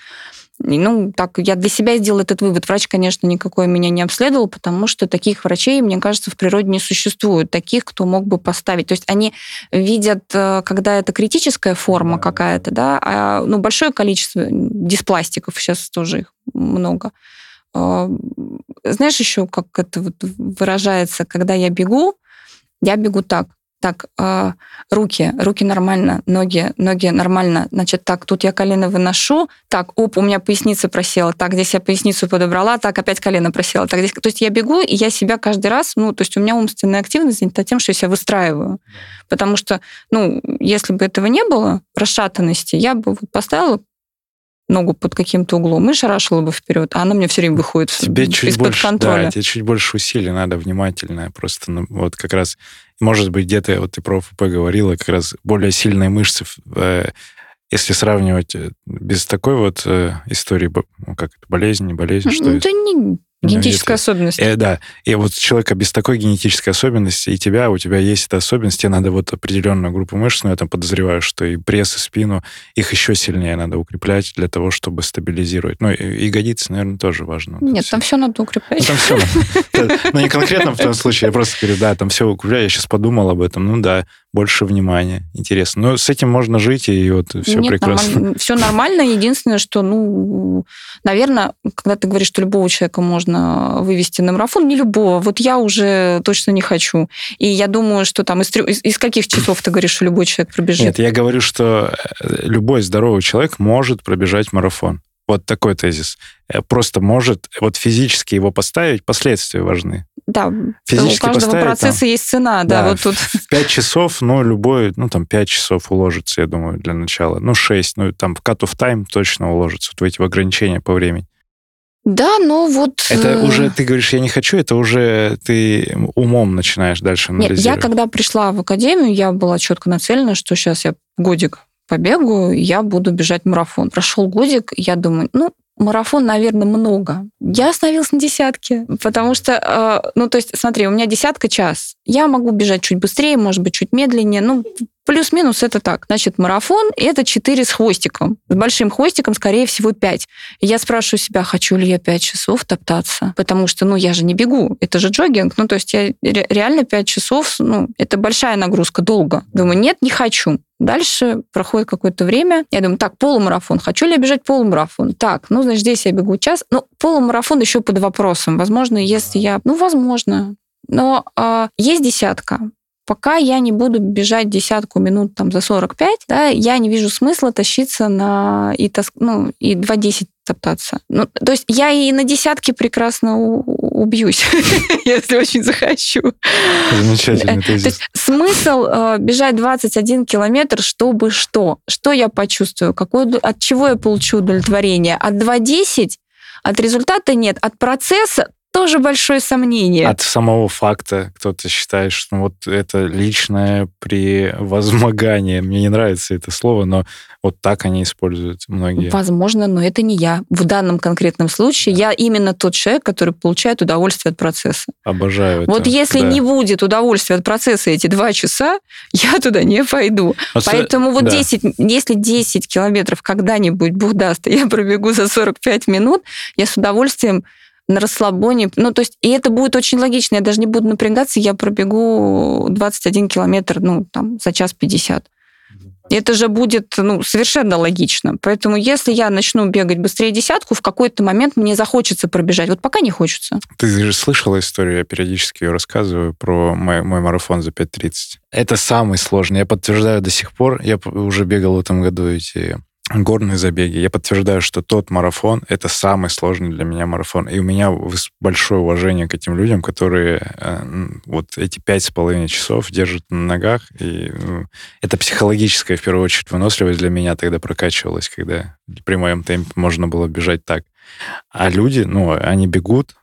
И, ну, так, я для себя сделала этот вывод. Врач, конечно, никакой меня не обследовал, потому что таких врачей, мне кажется, в природе не существует. Таких, кто мог бы поставить. То есть они видят, э, когда это критическая форма какая-то, да, а, ну, большое количество диспластиков, сейчас тоже их много. А, знаешь еще, как это вот выражается, когда я бегу, я бегу так. Так, э, руки, руки нормально, ноги, ноги нормально. Значит, так, тут я колено выношу. Так, оп, у меня поясница просела. Так, здесь я поясницу подобрала. Так, опять колено просело. Так, здесь... То есть я бегу, и я себя каждый раз, ну, то есть у меня умственная активность занята тем, что я себя выстраиваю. Потому что, ну, если бы этого не было, расшатанности, я бы поставила ногу под каким-то углом и шарашила бы вперед, а она мне все время выходит тебе чуть больше, контроля. Да, тебе чуть больше усилий надо, внимательное. Просто ну, вот как раз, может быть, где-то, вот ты про ФП говорила, как раз более сильные мышцы, э, если сравнивать э, без такой вот э, истории, ну, как это, болезнь, не болезнь, что это? не Генетическая особенность. Э, да. И вот человека без такой генетической особенности, и тебя, у тебя есть эта особенность, тебе надо вот определенную группу мышц, но я там подозреваю, что и пресс, и спину, их еще сильнее надо укреплять для того, чтобы стабилизировать. Ну, и ягодицы, наверное, тоже важно. Нет, там все надо укреплять. Ну, там все. Ну, не конкретно в том случае, я просто говорю, да, там все укрепляю, я сейчас подумал об этом, ну да, больше внимания. Интересно. Но с этим можно жить, и вот все Нет, прекрасно. Нормально. Все нормально. Единственное, что, ну, наверное, когда ты говоришь, что любого человека можно вывести на марафон, не любого. Вот я уже точно не хочу. И я думаю, что там из, из, из каких часов ты говоришь, что любой человек пробежит? Нет, я говорю, что э, любой здоровый человек может пробежать марафон. Вот такой тезис. Э, просто может вот физически его поставить, последствия важны. Да, Физически у каждого процесса там, есть цена, да, да, вот тут. В 5 часов, ну, любой, ну, там, 5 часов уложится, я думаю, для начала. Ну, 6, ну, там, в cut-off time точно уложится, вот в эти ограничения по времени. Да, но вот... Это э, уже, ты говоришь, я не хочу, это уже ты умом начинаешь дальше анализировать. Нет, я когда пришла в академию, я была четко нацелена, что сейчас я годик побегу, я буду бежать марафон. Прошел годик, я думаю, ну, марафон, наверное, много. Я остановилась на десятке, потому что, э, ну, то есть, смотри, у меня десятка час. Я могу бежать чуть быстрее, может быть, чуть медленнее. Ну, плюс-минус это так. Значит, марафон – это 4 с хвостиком. С большим хвостиком, скорее всего, 5. И я спрашиваю себя, хочу ли я 5 часов топтаться, потому что, ну, я же не бегу, это же джогинг. Ну, то есть я реально 5 часов, ну, это большая нагрузка, долго. Думаю, нет, не хочу. Дальше проходит какое-то время. Я думаю, так, полумарафон. Хочу ли я бежать полумарафон? Так, ну, значит, здесь я бегу час. Ну, полумарафон еще под вопросом. Возможно, если я... Ну, возможно. Но э, есть десятка. Пока я не буду бежать десятку минут там за 45, да, я не вижу смысла тащиться на и, тас, ну, и 2.10 топтаться. Ну, то есть я и на десятке прекрасно убьюсь, если очень захочу. Замечательно. То есть смысл э, бежать 21 километр, чтобы что? Что я почувствую? Какое, от чего я получу удовлетворение? От 2.10 от результата нет, от процесса тоже большое сомнение. От самого факта кто-то считает, что ну, вот это личное превозмогание. Мне не нравится это слово, но вот так они используют многие. Возможно, но это не я. В данном конкретном случае да. я именно тот человек, который получает удовольствие от процесса. Обожаю это. Вот если да. не будет удовольствия от процесса эти два часа, я туда не пойду. А Поэтому вот да. 10, если 10 километров когда-нибудь Бог даст, я пробегу за 45 минут, я с удовольствием на расслабоне. Ну, то есть, и это будет очень логично. Я даже не буду напрягаться, я пробегу 21 километр, ну, там, за час 50. Это же будет ну, совершенно логично. Поэтому если я начну бегать быстрее десятку, в какой-то момент мне захочется пробежать. Вот пока не хочется. Ты же слышала историю, я периодически ее рассказываю, про мой, мой марафон за 5.30. Это самый сложный. Я подтверждаю до сих пор. Я уже бегал в этом году эти горные забеги. Я подтверждаю, что тот марафон — это самый сложный для меня марафон. И у меня большое уважение к этим людям, которые э, вот эти пять с половиной часов держат на ногах. И ну, это психологическая, в первую очередь, выносливость для меня тогда прокачивалась, когда при моем темпе можно было бежать так. А люди, ну, они бегут,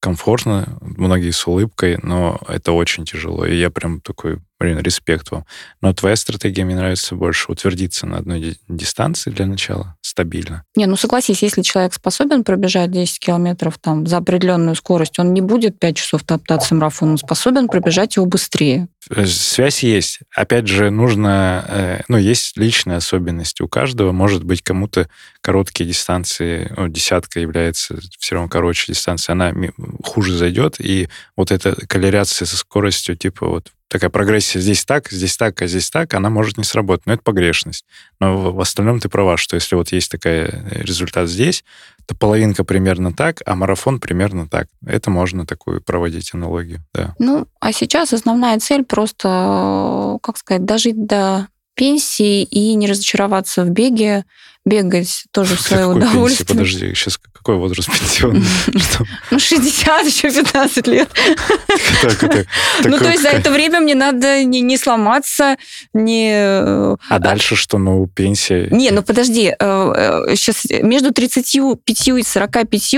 комфортно, многие с улыбкой, но это очень тяжело. И я прям такой Блин, респект вам. Но твоя стратегия мне нравится больше утвердиться на одной дистанции для начала, стабильно. Не, ну согласись, если человек способен пробежать 10 километров там за определенную скорость, он не будет 5 часов топтаться марафон, он способен пробежать его быстрее. Э, связь есть. Опять же, нужно... Э, ну, есть личные особенности у каждого. Может быть, кому-то короткие дистанции, ну, десятка является все равно короче дистанция, она хуже зайдет, и вот эта коллерация со скоростью, типа вот такая прогрессия здесь так, здесь так, а здесь так, она может не сработать. Но это погрешность. Но в остальном ты права, что если вот есть такой э, результат здесь, то половинка примерно так, а марафон примерно так. Это можно такую проводить аналогию, да. Ну, а сейчас основная цель просто, как сказать, дожить до пенсии и не разочароваться в беге, бегать тоже в свое удовольствие. Пенсии? Подожди, сейчас какой возраст пенсионный? Ну, 60, еще 15 лет. Ну, то есть за это время мне надо не сломаться, не... Э, а дальше что? Ну, пенсия... Не, ну подожди, сейчас э, э, между 35 и 45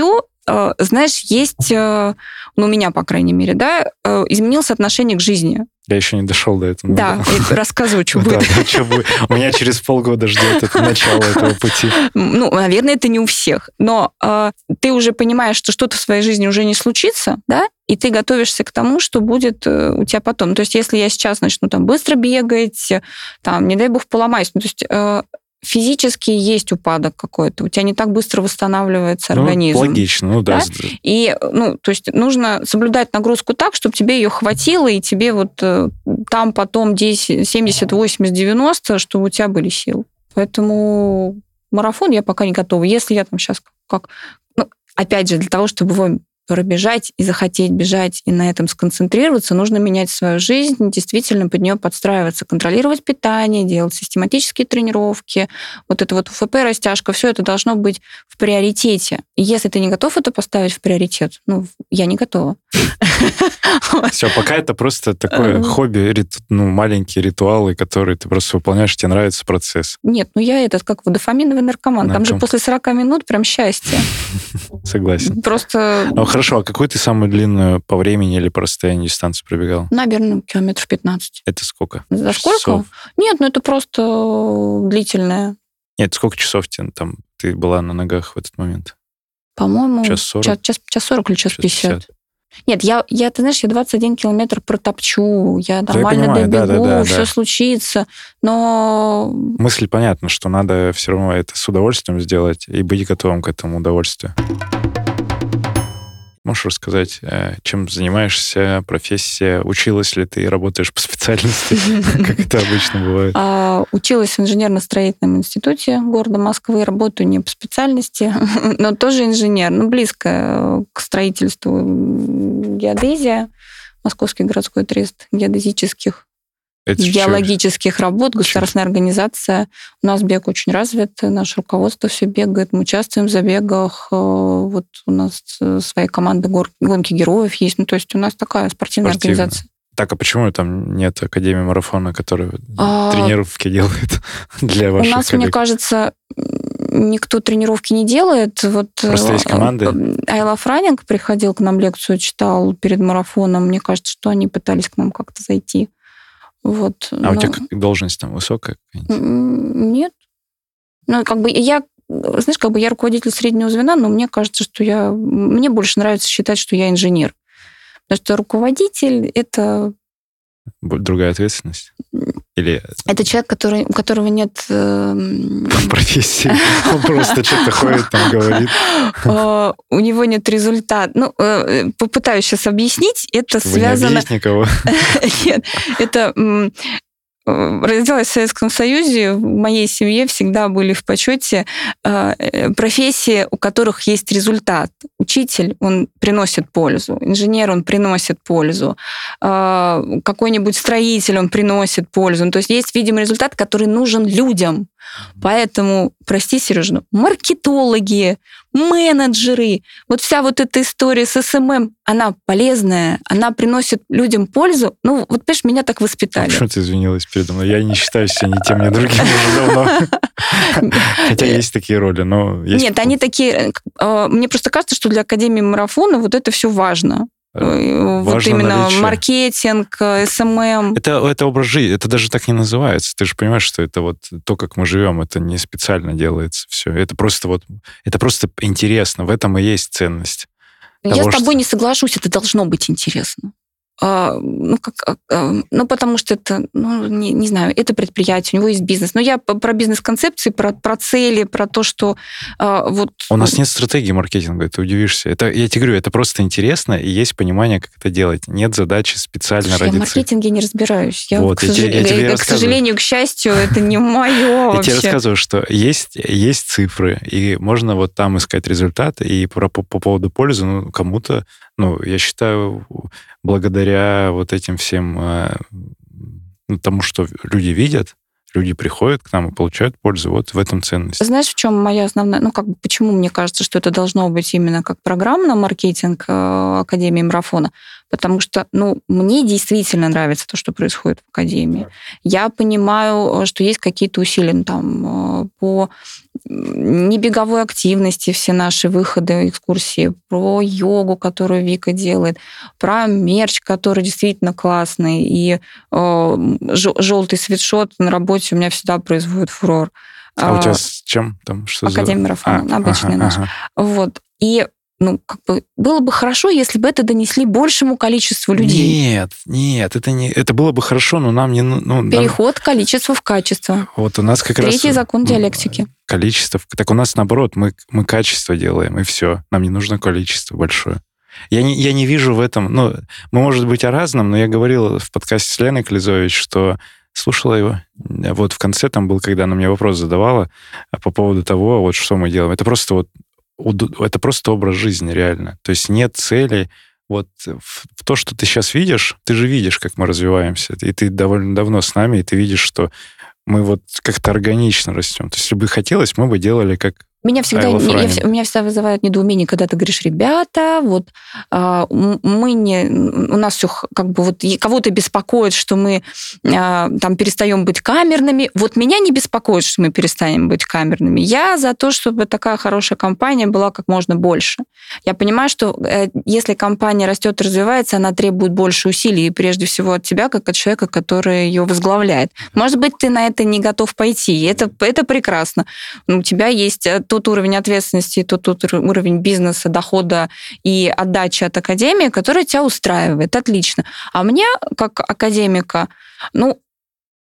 знаешь, есть, ну, у меня, по крайней мере, да, изменилось отношение к жизни. Я еще не дошел до этого. Да, да. рассказываю, что будет. Да, что будет. У меня через полгода ждет это начало этого пути. Ну, наверное, это не у всех. Но э, ты уже понимаешь, что что-то в своей жизни уже не случится, да, и ты готовишься к тому, что будет э, у тебя потом. То есть, если я сейчас начну там быстро бегать, там, не дай бог, поломаюсь, ну, то есть э, физически есть упадок какой-то, у тебя не так быстро восстанавливается ну, организм. Логично, ну да. да. И, ну, то есть нужно соблюдать нагрузку так, чтобы тебе ее хватило, и тебе вот э, там потом 10, 70, 80, 90, чтобы у тебя были силы. Поэтому марафон я пока не готова. Если я там сейчас как... Ну, опять же, для того, чтобы его пробежать и захотеть бежать и на этом сконцентрироваться, нужно менять свою жизнь, действительно под нее подстраиваться, контролировать питание, делать систематические тренировки. Вот это вот УФП, растяжка, все это должно быть в приоритете. Если ты не готов это поставить в приоритет, ну, я не готова. Все, пока это просто такое хобби, ну, маленькие ритуалы, которые ты просто выполняешь, тебе нравится процесс. Нет, ну я этот, как водофаминовый наркоман. Там же после 40 минут прям счастье. Согласен. Просто... Ну, хорошо, а какую ты самую длинную по времени или по расстоянию дистанцию пробегал? Наверное, километров 15. Это сколько? За сколько? Часов? Нет, ну это просто длительное. Нет, сколько часов тебе, там ты была на ногах в этот момент? По-моему, час 40? Час, час, час 40 или час, час 50. 50. Нет, я, я, ты знаешь, я 21 километр протопчу, я нормально я понимаю, добегу, да, да, да, все да. случится, но... Мысль понятна, что надо все равно это с удовольствием сделать и быть готовым к этому удовольствию. Можешь рассказать, э, чем занимаешься, профессия? Училась ли ты, работаешь по специальности, как это обычно бывает? А, училась в инженерно-строительном институте города Москвы, работаю не по специальности, но тоже инженер, ну, близко к строительству геодезия, Московский городской трест геодезических это геологических все... работ, государственная организация. У нас бег очень развит, наше руководство все бегает, мы участвуем в забегах, э, вот у нас э, своя команда гонки героев есть, ну то есть у нас такая спортивная Спортивно. организация. Так, а почему там нет Академии марафона, которая а... тренировки делает для ваших У нас, коллег? мне кажется, никто тренировки не делает. Вот Просто есть команды. Айла Франинг приходил к нам лекцию, читал перед марафоном. Мне кажется, что они пытались к нам как-то зайти. Вот, а но... у тебя должность там высокая? Нет. Ну, как бы я, знаешь, как бы я руководитель среднего звена, но мне кажется, что я... Мне больше нравится считать, что я инженер. Потому что руководитель — это... Другая ответственность? Или Это человек, который, у которого нет... эм, профессии. Он просто что-то ходит там, говорит. э, у него нет результата. Ну, э, попытаюсь сейчас объяснить. Это Вы не связано... никого. Нет, это э, родилась в Советском Союзе, в моей семье всегда были в почете э, э, профессии, у которых есть результат. Учитель, он приносит пользу, инженер, он приносит пользу, э, какой-нибудь строитель, он приносит пользу. То есть есть, видимо, результат, который нужен людям. Поэтому, прости, Сережа, маркетологи, менеджеры, вот вся вот эта история с SMM, она полезная, она приносит людям пользу. Ну, вот, понимаешь, меня так А воспитали. Почему ты извинилась передо мной? Я не считаю себя ни тем, ни другим уже давно. Хотя есть такие роли, но... Нет, они такие... э, Мне просто кажется, что для Академии марафона вот это все важно. Э, Вот Важно именно наличие. маркетинг, э, SMM. Это, это образ жизни, это даже так не называется. Ты же понимаешь, что это вот то, как мы живем, это не специально делается все. Это просто вот, это просто интересно. В этом и есть ценность. Я того, с тобой что- не соглашусь, это должно быть интересно. А, ну, как, а, а, ну, потому что это, ну, не, не знаю, это предприятие, у него есть бизнес. Но я про бизнес-концепции, про, про цели, про то, что а, вот... У нас нет стратегии маркетинга, ты удивишься. Это, я тебе говорю, это просто интересно, и есть понимание, как это делать. Нет задачи специально Слушай, я в ради маркетинге не разбираюсь. Я, Вот, к, я тебе- я тебе к сожалению, к счастью, это не мое Я тебе вообще. рассказываю, что есть, есть цифры, и можно вот там искать результаты, и про, по, по поводу пользы, ну, кому-то, ну, я считаю, благодаря вот этим всем, э, ну, тому, что люди видят, люди приходят к нам и получают пользу, вот в этом ценность. Знаешь, в чем моя основная, ну как бы почему мне кажется, что это должно быть именно как программно маркетинг э, Академии марафона, потому что, ну, мне действительно нравится то, что происходит в Академии. Я понимаю, э, что есть какие-то усилия ну, там э, по небеговой активности, все наши выходы, экскурсии, про йогу, которую Вика делает, про мерч, который действительно классный, и желтый свитшот на работе у меня всегда производит фурор. А, у тебя с чем там? Что за- Академия марафона, А, обычный ага, наш. ага. Вот. И ну, как бы было бы хорошо, если бы это донесли большему количеству людей. Нет, нет, это не, это было бы хорошо, но нам не, ну, ну, нам- Переход количества в качество. вот у нас как раз Третий закон диалектики. количество. Так у нас наоборот, мы, мы качество делаем, и все. Нам не нужно количество большое. Я не, я не вижу в этом... Ну, мы, может быть, о разном, но я говорил в подкасте с Леной Клизович, что слушала его. Вот в конце там был, когда она мне вопрос задавала а, по поводу того, вот что мы делаем. Это просто вот это просто образ жизни, реально. То есть нет цели. Вот в, то, что ты сейчас видишь, ты же видишь, как мы развиваемся. И ты довольно давно с нами, и ты видишь, что мы вот как-то органично растем. То есть, если бы хотелось, мы бы делали как... Меня всегда, не- я вс- меня всегда вызывает недоумение, когда ты говоришь, ребята, вот а, мы не, у нас все как бы вот кого-то беспокоит, что мы а, там перестаем быть камерными. Вот меня не беспокоит, что мы перестанем быть камерными. Я за то, чтобы такая хорошая компания была как можно больше. Я понимаю, что э, если компания растет развивается, она требует больше усилий, и прежде всего от тебя, как от человека, который ее возглавляет. Может быть, ты на это не готов пойти, это, это прекрасно. У тебя есть тот уровень ответственности, тот, тот ур- уровень бизнеса, дохода и отдачи от академии, который тебя устраивает. Отлично. А мне, как академика, ну,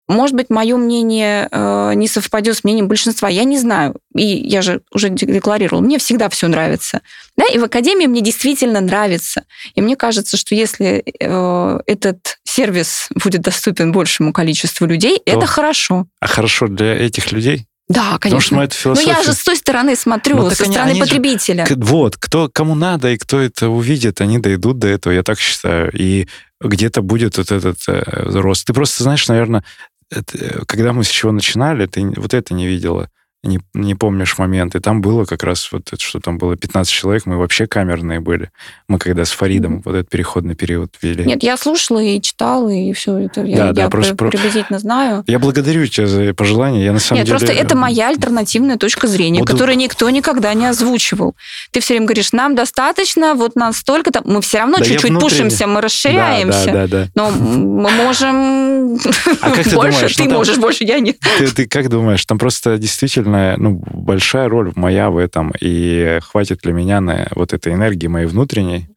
может быть, мое мнение э, не совпадет с мнением большинства, я не знаю. И я же уже де- декларировала, мне всегда все нравится. Да, и в академии мне действительно нравится. И мне кажется, что если э, этот сервис будет доступен большему количеству людей, То- это хорошо. А хорошо для этих людей? Да, Потому что конечно. мы это Но философия... я же с той стороны смотрю, Ну, со они- стороны они же- потребителя. К- Вот, кто, кому надо и кто это увидит, они дойдут до этого, я так считаю. И где-то будет вот этот э, рост. Ты просто знаешь, наверное, это, э, когда мы с чего начинали, ты вот это не видела, не, не помнишь моменты. Там было как раз вот это, что там было 15 человек, мы вообще камерные были. Мы когда с Фаридом Мгм. вот этот переходный период вели. Нет, я слушала и читала, и все это я, Да, да, я просто при- приблизительно знаю. Я благодарю тебя за пожелания. Я на самом Нет, деле... просто это моя альтернативная точка зрения, Вот которую никто никогда не озвучивал. Ты все время говоришь, нам достаточно, вот нас столько-то. Мы все равно Да чуть-чуть внутренне- пушимся, мы Да, расширяемся. Да, да, да. Но мы можем А как ты больше, думаешь, ты ну, там- можешь больше, я нет. Ты, ты как думаешь, там просто действительно ну, большая роль моя в этом, и хватит ли меня на вот этой энергии моей внутренней?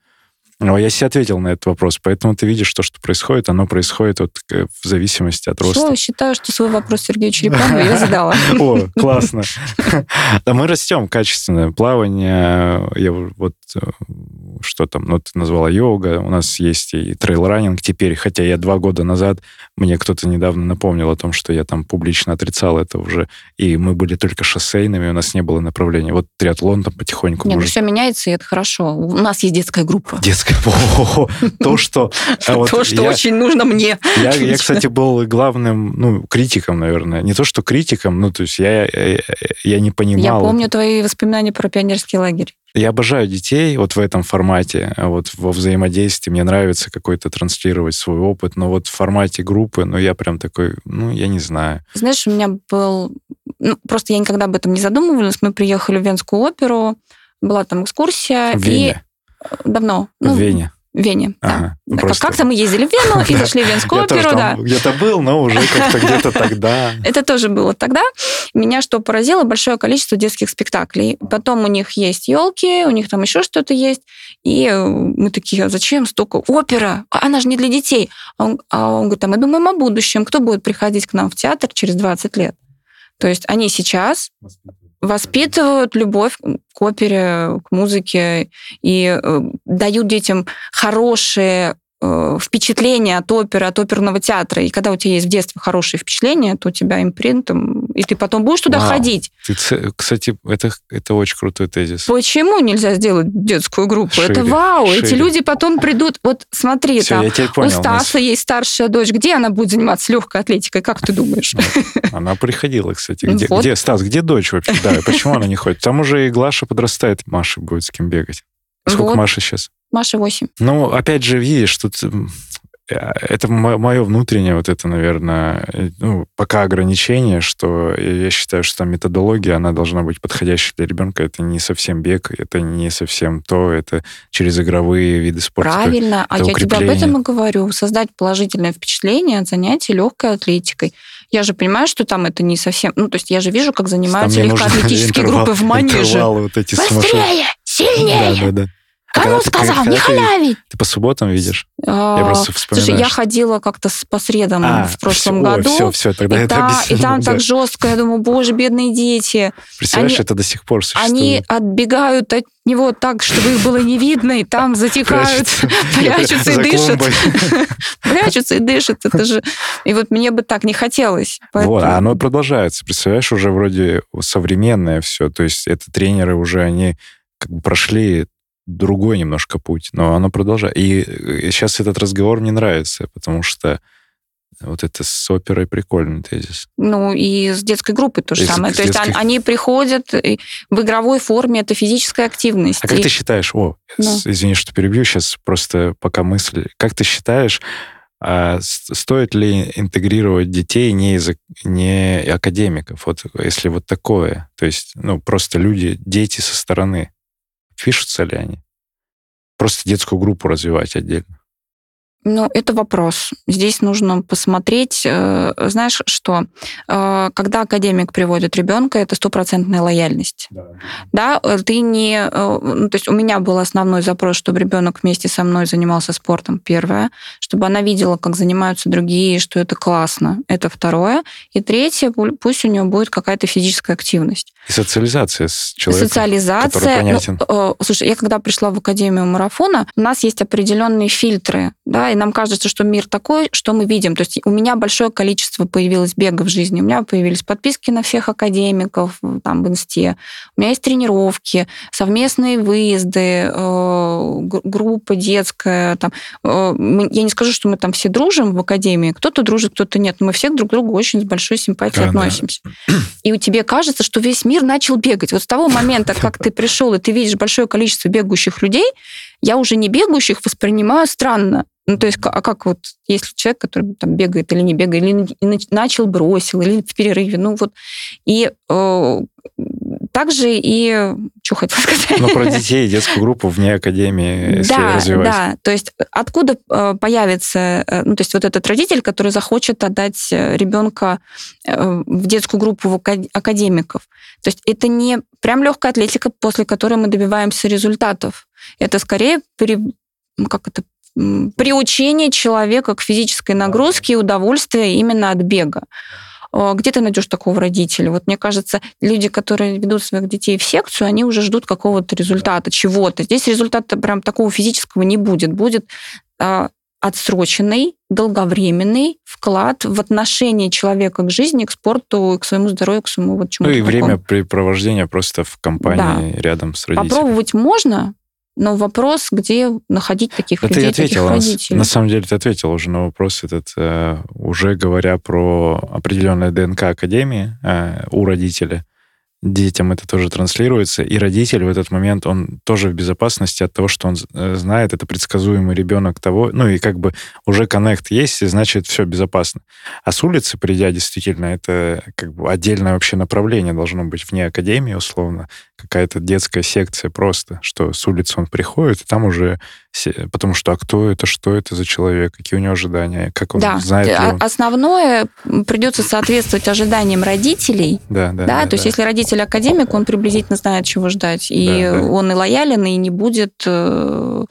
Но я себе ответил на этот вопрос, поэтому ты видишь то, что происходит, оно происходит вот э, в зависимости от роста. Все, считаю, что свой вопрос Сергею Черепанову я задала. О, классно. Да мы растем качественно. Плавание, я вот э, что там, ну, ты назвала йога, у нас есть и трейл-раннинг теперь, хотя я два года назад, мне кто-то недавно напомнил о том, что я там публично отрицал это уже, и мы были только шоссейными, у нас не было направления. Вот триатлон там потихоньку... Нет, ну может... все меняется, и это хорошо. У нас есть детская группа. Детская... То, что... А то, что очень нужно мне. Я, кстати, был главным, ну, критиком, наверное. Не то, что критиком, ну, то есть я, я не понимал... Я помню твои воспоминания про пионерский лагерь. Я обожаю детей вот в этом формате, вот во взаимодействии. Мне нравится какой-то транслировать свой опыт, но вот в формате группы, ну, я прям такой, ну, я не знаю. Знаешь, у меня был... Ну, просто я никогда об этом не задумывалась. Мы приехали в Венскую оперу, была там экскурсия. В Вене? Давно. Ну, в Вене. В Вене, ага, да. Просто... Как-то мы ездили в Вену и зашли в Венскую оперу, да. где-то был, но уже как-то где-то тогда. Это тоже было тогда. Меня что поразило, большое количество детских спектаклей. Потом у них есть елки, у них там еще что-то есть. И мы такие, а зачем столько? Опера, она же не для детей. А он, а он говорит, а мы думаем о будущем. Кто будет приходить к нам в театр через 20 лет? То есть они сейчас воспитывают любовь к опере, к музыке и э, дают детям хорошие Э, впечатление от оперы, от оперного театра. И когда у тебя есть в детстве хорошие впечатления, то у тебя импринтом, и ты потом будешь туда Вау. ходить. Ты, кстати, это, это очень крутой тезис. Почему нельзя сделать детскую группу? Шире, это вау! Шире. Эти люди потом придут... Вот смотри, Все, там, понял, у Стаса нас... есть старшая дочь. Где она будет заниматься легкой атлетикой? Как ты думаешь? Она приходила, кстати. Где, вот. где Стас, где дочь вообще? Да, почему она не ходит? Там уже и Глаша подрастает. Маша будет с кем бегать. Сколько вот. Маша сейчас? Маша 8. Ну, опять же, видишь, тут э, это мое внутреннее вот это, наверное, э, ну, пока ограничение, что я считаю, что там методология, она должна быть подходящей для ребенка. Это не совсем бег, это не совсем то, это через игровые виды спорта. Правильно, а я тебе об этом и говорю. Создать положительное впечатление от занятий легкой атлетикой. Я же понимаю, что там это не совсем... Ну, то есть я же вижу, как занимаются легкоатлетические группы в манеже. Вот эти Быстрее! Сильнее! Да, да, да. Кому когда сказал, ты, не халявить. Ты, ты по субботам видишь? А, я просто вспоминаю. Слушай, я ходила как-то по средам а, в прошлом все, году. Все, все, тогда и, это та, и там да. так жестко, я думаю, боже, бедные дети. Представляешь, они, это до сих пор существует. Они отбегают от него так, чтобы их было не видно, и там затекают, прячутся и дышат. Прячутся и дышат. Это же... И вот мне бы так не хотелось. Вот, а оно продолжается. Представляешь, уже вроде современное все. То есть это тренеры уже, они как бы прошли другой немножко путь, но оно продолжает. И сейчас этот разговор мне нравится, потому что вот это с оперой прикольный тезис. Ну, и с детской группой то же и самое. То детской... есть они приходят в игровой форме, это физическая активность. А как и... ты считаешь, о, ну. извини, что перебью сейчас, просто пока мысль, как ты считаешь, а стоит ли интегрировать детей не из не академиков, вот если вот такое, то есть, ну, просто люди, дети со стороны, Пишутся ли они? Просто детскую группу развивать отдельно. Ну, это вопрос. Здесь нужно посмотреть, э, знаешь, что э, когда академик приводит ребенка, это стопроцентная лояльность. Да. да, э, ты не... Ну, то есть у меня был основной запрос, чтобы ребенок вместе со мной занимался спортом, первое, чтобы она видела, как занимаются другие, что это классно, это второе. И третье, пусть у нее будет какая-то физическая активность. И социализация с человеком, Социализация. понятен. Ну, слушай, я когда пришла в Академию марафона, у нас есть определенные фильтры, да, и нам кажется, что мир такой, что мы видим. То есть у меня большое количество появилось бега в жизни, у меня появились подписки на всех академиков там в инсте, у меня есть тренировки, совместные выезды, э, группа детская. Там. Э, я не скажу, что мы там все дружим в академии, кто-то дружит, кто-то нет, но мы все друг к другу очень с большой симпатией да, относимся. И у тебе кажется, что весь мир начал бегать. Вот с того момента, как ты пришел, и ты видишь большое количество бегающих людей, я уже не бегающих воспринимаю странно. Ну, то есть, а как вот, если человек, который там бегает или не бегает, или начал, бросил, или в перерыве, ну вот, и э, также и что хотел сказать. Ну, про детей, детскую группу вне академии, если да, развивать. Да, то есть откуда э, появится, э, ну, то есть вот этот родитель, который захочет отдать э, ребенка в детскую группу в академиков. То есть это не прям легкая атлетика, после которой мы добиваемся результатов. Это скорее ну, как это, приучение человека к физической нагрузке и удовольствия именно от бега. Где ты найдешь такого родителя? Вот мне кажется, люди, которые ведут своих детей в секцию, они уже ждут какого-то результата, чего-то. Здесь результата прям такого физического не будет. Будет а, отсроченный, долговременный вклад в отношение человека к жизни, к спорту, к своему здоровью, к своему вот чему-то. Ну и время препровождения просто в компании да. рядом с родителями. Попробовать можно, но вопрос, где находить таких да людей, ты ответил, таких родителей. На самом деле ты ответил уже на вопрос этот, э, уже говоря про определенное ДНК Академии э, у родителя детям это тоже транслируется, и родитель в этот момент, он тоже в безопасности от того, что он э, знает, это предсказуемый ребенок того, ну и как бы уже коннект есть, и значит все безопасно. А с улицы, придя, действительно, это как бы отдельное вообще направление должно быть вне академии, условно, какая-то детская секция просто, что с улицы он приходит, и там уже... Потому что, а кто это, что это за человек, какие у него ожидания, как он да. знает... Да, основное придется соответствовать ожиданиям родителей. Да, да. Да, да то да. есть если родитель академик, он приблизительно знает, чего ждать. И да, да. он и лоялен, и не будет э,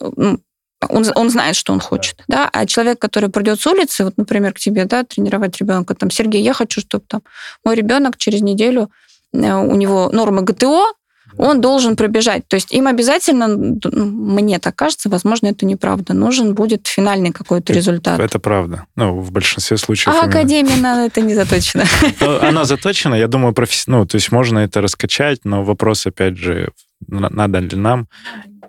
ну, он, он знает, что он хочет, да, а человек, который придет с улицы, вот, например, к тебе, да, тренировать ребенка, там, Сергей, я хочу, чтобы там мой ребенок через неделю Э, у него нормы ГТО, он должен пробежать. То есть им обязательно, ну, мне так кажется, возможно, это неправда, нужен будет финальный какой-то результат. Это правда. Ну, в большинстве случаев. А именно... Академия на это не заточена. Ну, она заточена, я думаю, ну, то есть можно это раскачать, но вопрос, опять же, надо ли нам,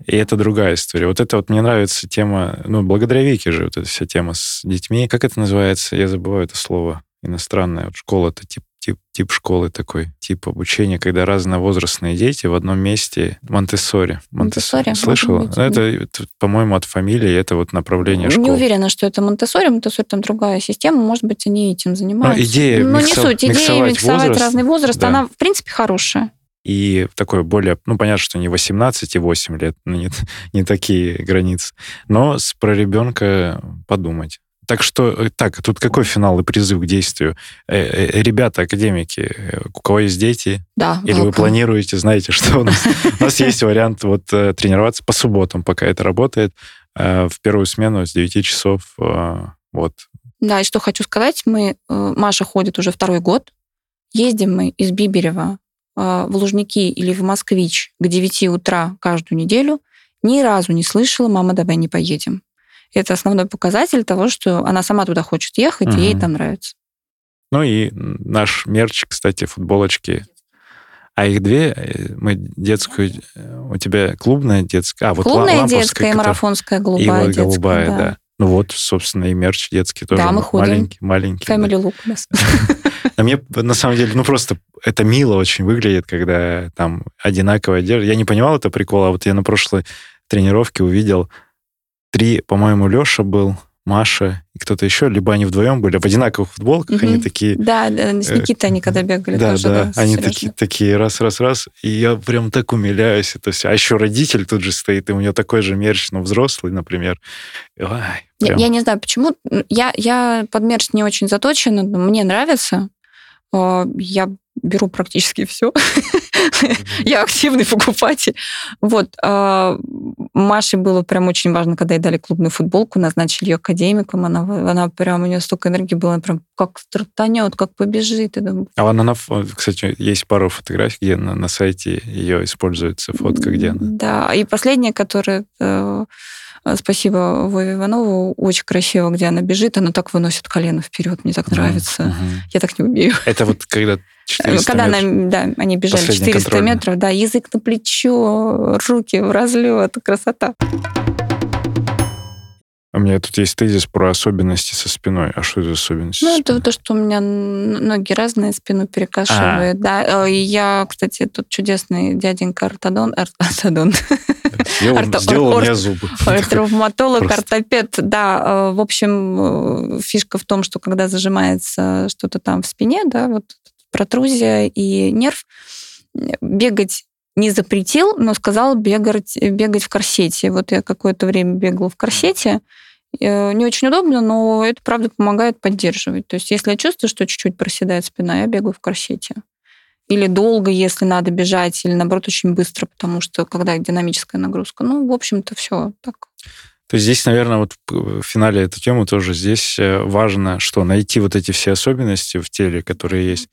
и это другая история. Вот это вот мне нравится тема, ну, благодаря Вике же вот эта вся тема с детьми. Как это называется? Я забываю это слово иностранное. Вот школа-то типа тип, тип школы такой, тип обучения, когда разновозрастные дети в одном месте. Монтессори. Монтессори. Слышала? Быть, это, это, по-моему, от фамилии, это вот направление школы. Не уверена, что это Монтессори. Монтессори там другая система. Может быть, они этим занимаются. Но идея Но миксо- не суть. Идея миксовать, миксовать возраст, разный возраст, да. она, в принципе, хорошая. И такое более, ну, понятно, что не 18 и 8 лет, ну, не, не такие границы. Но с, про ребенка подумать. Так что, э, так, тут какой финал и призыв к действию? Э, э, ребята, академики, у кого есть дети? Да. Или вы планируете, знаете, что у нас, у нас есть вариант вот тренироваться по субботам, пока это работает, в первую смену с 9 часов, вот. Да, и что хочу сказать, мы, Маша ходит уже второй год, ездим мы из Биберева в Лужники или в Москвич к 9 утра каждую неделю, ни разу не слышала, мама, давай не поедем. Это основной показатель того, что она сама туда хочет ехать, угу. и ей там нравится. Ну и наш мерч, кстати, футболочки. А их две, э, мы детскую, э, у тебя клубная детская, а вот клубная детская, и марафонская голубая и вот детская, голубая, да. да. Ну вот, собственно, и мерч детский тоже да, мы маленький, ходим. маленький. Family да. look у нас. А мне, на самом деле, ну просто это мило очень выглядит, когда там одинаковая одежда. Я не понимал это прикол, а вот я на прошлой тренировке увидел три, по-моему, Леша был, Маша и кто-то еще, либо они вдвоем были в одинаковых футболках, Мгм. они такие... Да, да, с Никитой они когда бегали Да, тоже. да, с они такие, такие раз-раз-раз, и я прям так умиляюсь это все. А еще родитель тут же стоит, и у него такой же мерч, но взрослый, например. Ой, Я, прям. я не знаю, почему. Я, я под мерч не очень заточена, но мне нравится. Э, Я беру практически все. Я активный покупатель. Вот. а, Маше было прям очень важно, когда ей дали клубную футболку, назначили ее академиком. Она, она прям, у нее столько энергии было, она прям как стартанет, как побежит. А она, на, фо- кстати, есть пару фотографий, где на, на сайте ее используется фотка, где она. Да, и последняя, которая, э, спасибо Вове Иванову, очень красиво, где она бежит, она так выносит колено вперед, мне так нравится. Мгм. Я так не умею. Это вот когда 400 Когда метров. она, да, они бежали Последний 400 контрольный. метров, да, язык на плечо, руки в разлет, красота. У меня тут есть тезис про особенности со спиной. А что это за особенности? Ну, это то, что у меня ноги разные, спину перекашивает, да. Э, и Я, кстати, тут чудесный дяденька ортодон, ор- ортодон, Сделал, орто- сделал ор- мне зубы. Травматолог, ортопед, да. э, В общем, э, фишка в том, что когда зажимается что-то там в спине, да, вот протрузия и нерв, бегать не запретил, но сказал бегать, бегать в корсете. Вот я какое-то время бегала в корсете. Э, Не очень удобно, но это, правда, помогает поддерживать. То есть если я чувствую, что чуть-чуть проседает спина, я бегаю в корсете. или долго, если надо бежать, или наоборот очень быстро, потому что когда динамическая нагрузка. Ну, в общем-то, все так. То есть здесь, наверное, вот в финале эту тему тоже здесь э, важно, что найти вот эти все особенности в теле, которые есть,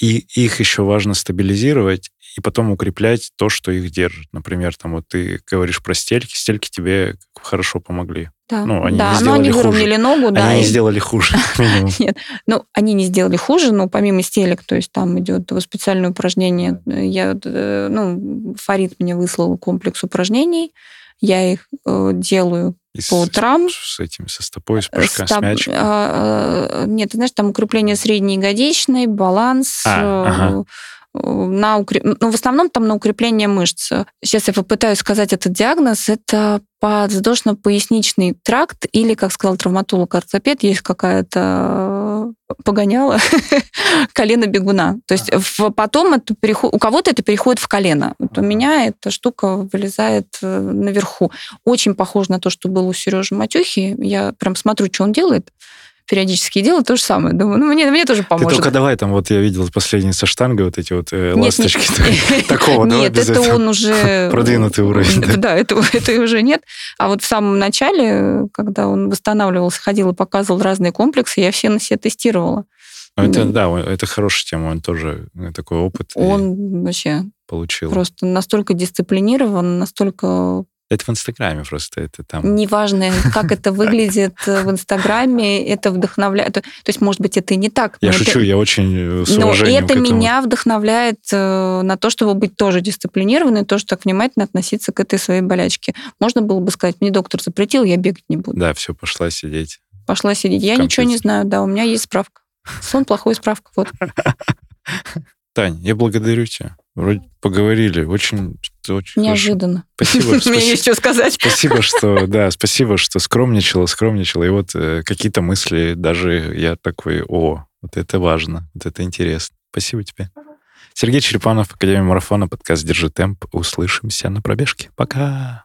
и их еще важно стабилизировать, и потом укреплять то, что их держит. Например, там вот ты говоришь про стельки, стельки тебе хорошо помогли. Да, Ну, они да, не но они хуже. выровняли ногу, да. Они не и- сделали хуже. Нет, ну, они не сделали хуже, но помимо стелек, то есть там идет специальное упражнение. Я, э, ну, Фарид мне выслал комплекс упражнений, я их э, делаю И с- по утрам. С этими, со стопой, с С прыжка, с мячиком. а, Нет, ты знаешь, там укрепление средней ягодичной, баланс. А, э, ага. На укре- ну, в основном там на укрепление мышц. Сейчас я попытаюсь сказать этот диагноз. Это подвздошно-поясничный тракт или, как сказал травматолог-ортопед, есть какая-то э, погоняла колено бегуна. То есть в- потом это переход, у кого-то это переходит в колено. Вот у меня эта штука вылезает э, наверху. Очень похоже на то, что было у Сережи Матюхи. Я прям смотрю, что он делает. Периодически делаю то же самое. Думаю, ну, мне, мне тоже Ты поможет. только давай там, вот я видел последний со штангой, вот эти вот э, Нет, ласточки. нет. Такого, давай Нет, это он уже... Продвинутый уровень, да. Да, это, уже нет. А вот в самом начале, когда он восстанавливался, ходил и показывал разные комплексы, я все на себе тестировала. Ну, Это, да, это хорошая тема, он тоже э, такой опыт и Он вообще получил. просто настолько дисциплинирован, настолько Это в Инстаграме просто, это там... неважно, как это выглядит в Инстаграме, это вдохновляет. То есть, может быть, это и не так. Я шучу, я очень э, с Но это меня вдохновляет э, на то, чтобы быть тоже дисциплинированной, тоже так внимательно относиться к этой своей болячке. Можно было бы сказать, мне доктор запретил, я бегать не буду. Да, все, пошла сидеть. Пошла сидеть. Я ничего не знаю, да, у меня есть справка. Сон плохой, справка. Вот. Тань, я благодарю тебя. Вроде поговорили. Очень, очень Неожиданно. Хорошо. Спасибо, Мне спасибо. есть что сказать. Спасибо, что, да, спасибо, что скромничала, скромничала. И вот э, какие-то мысли даже я такой, о, вот это важно, вот это интересно. Спасибо тебе. Сергей Черепанов, Академия марафона, подкаст «Держи темп». Услышимся на пробежке. Пока.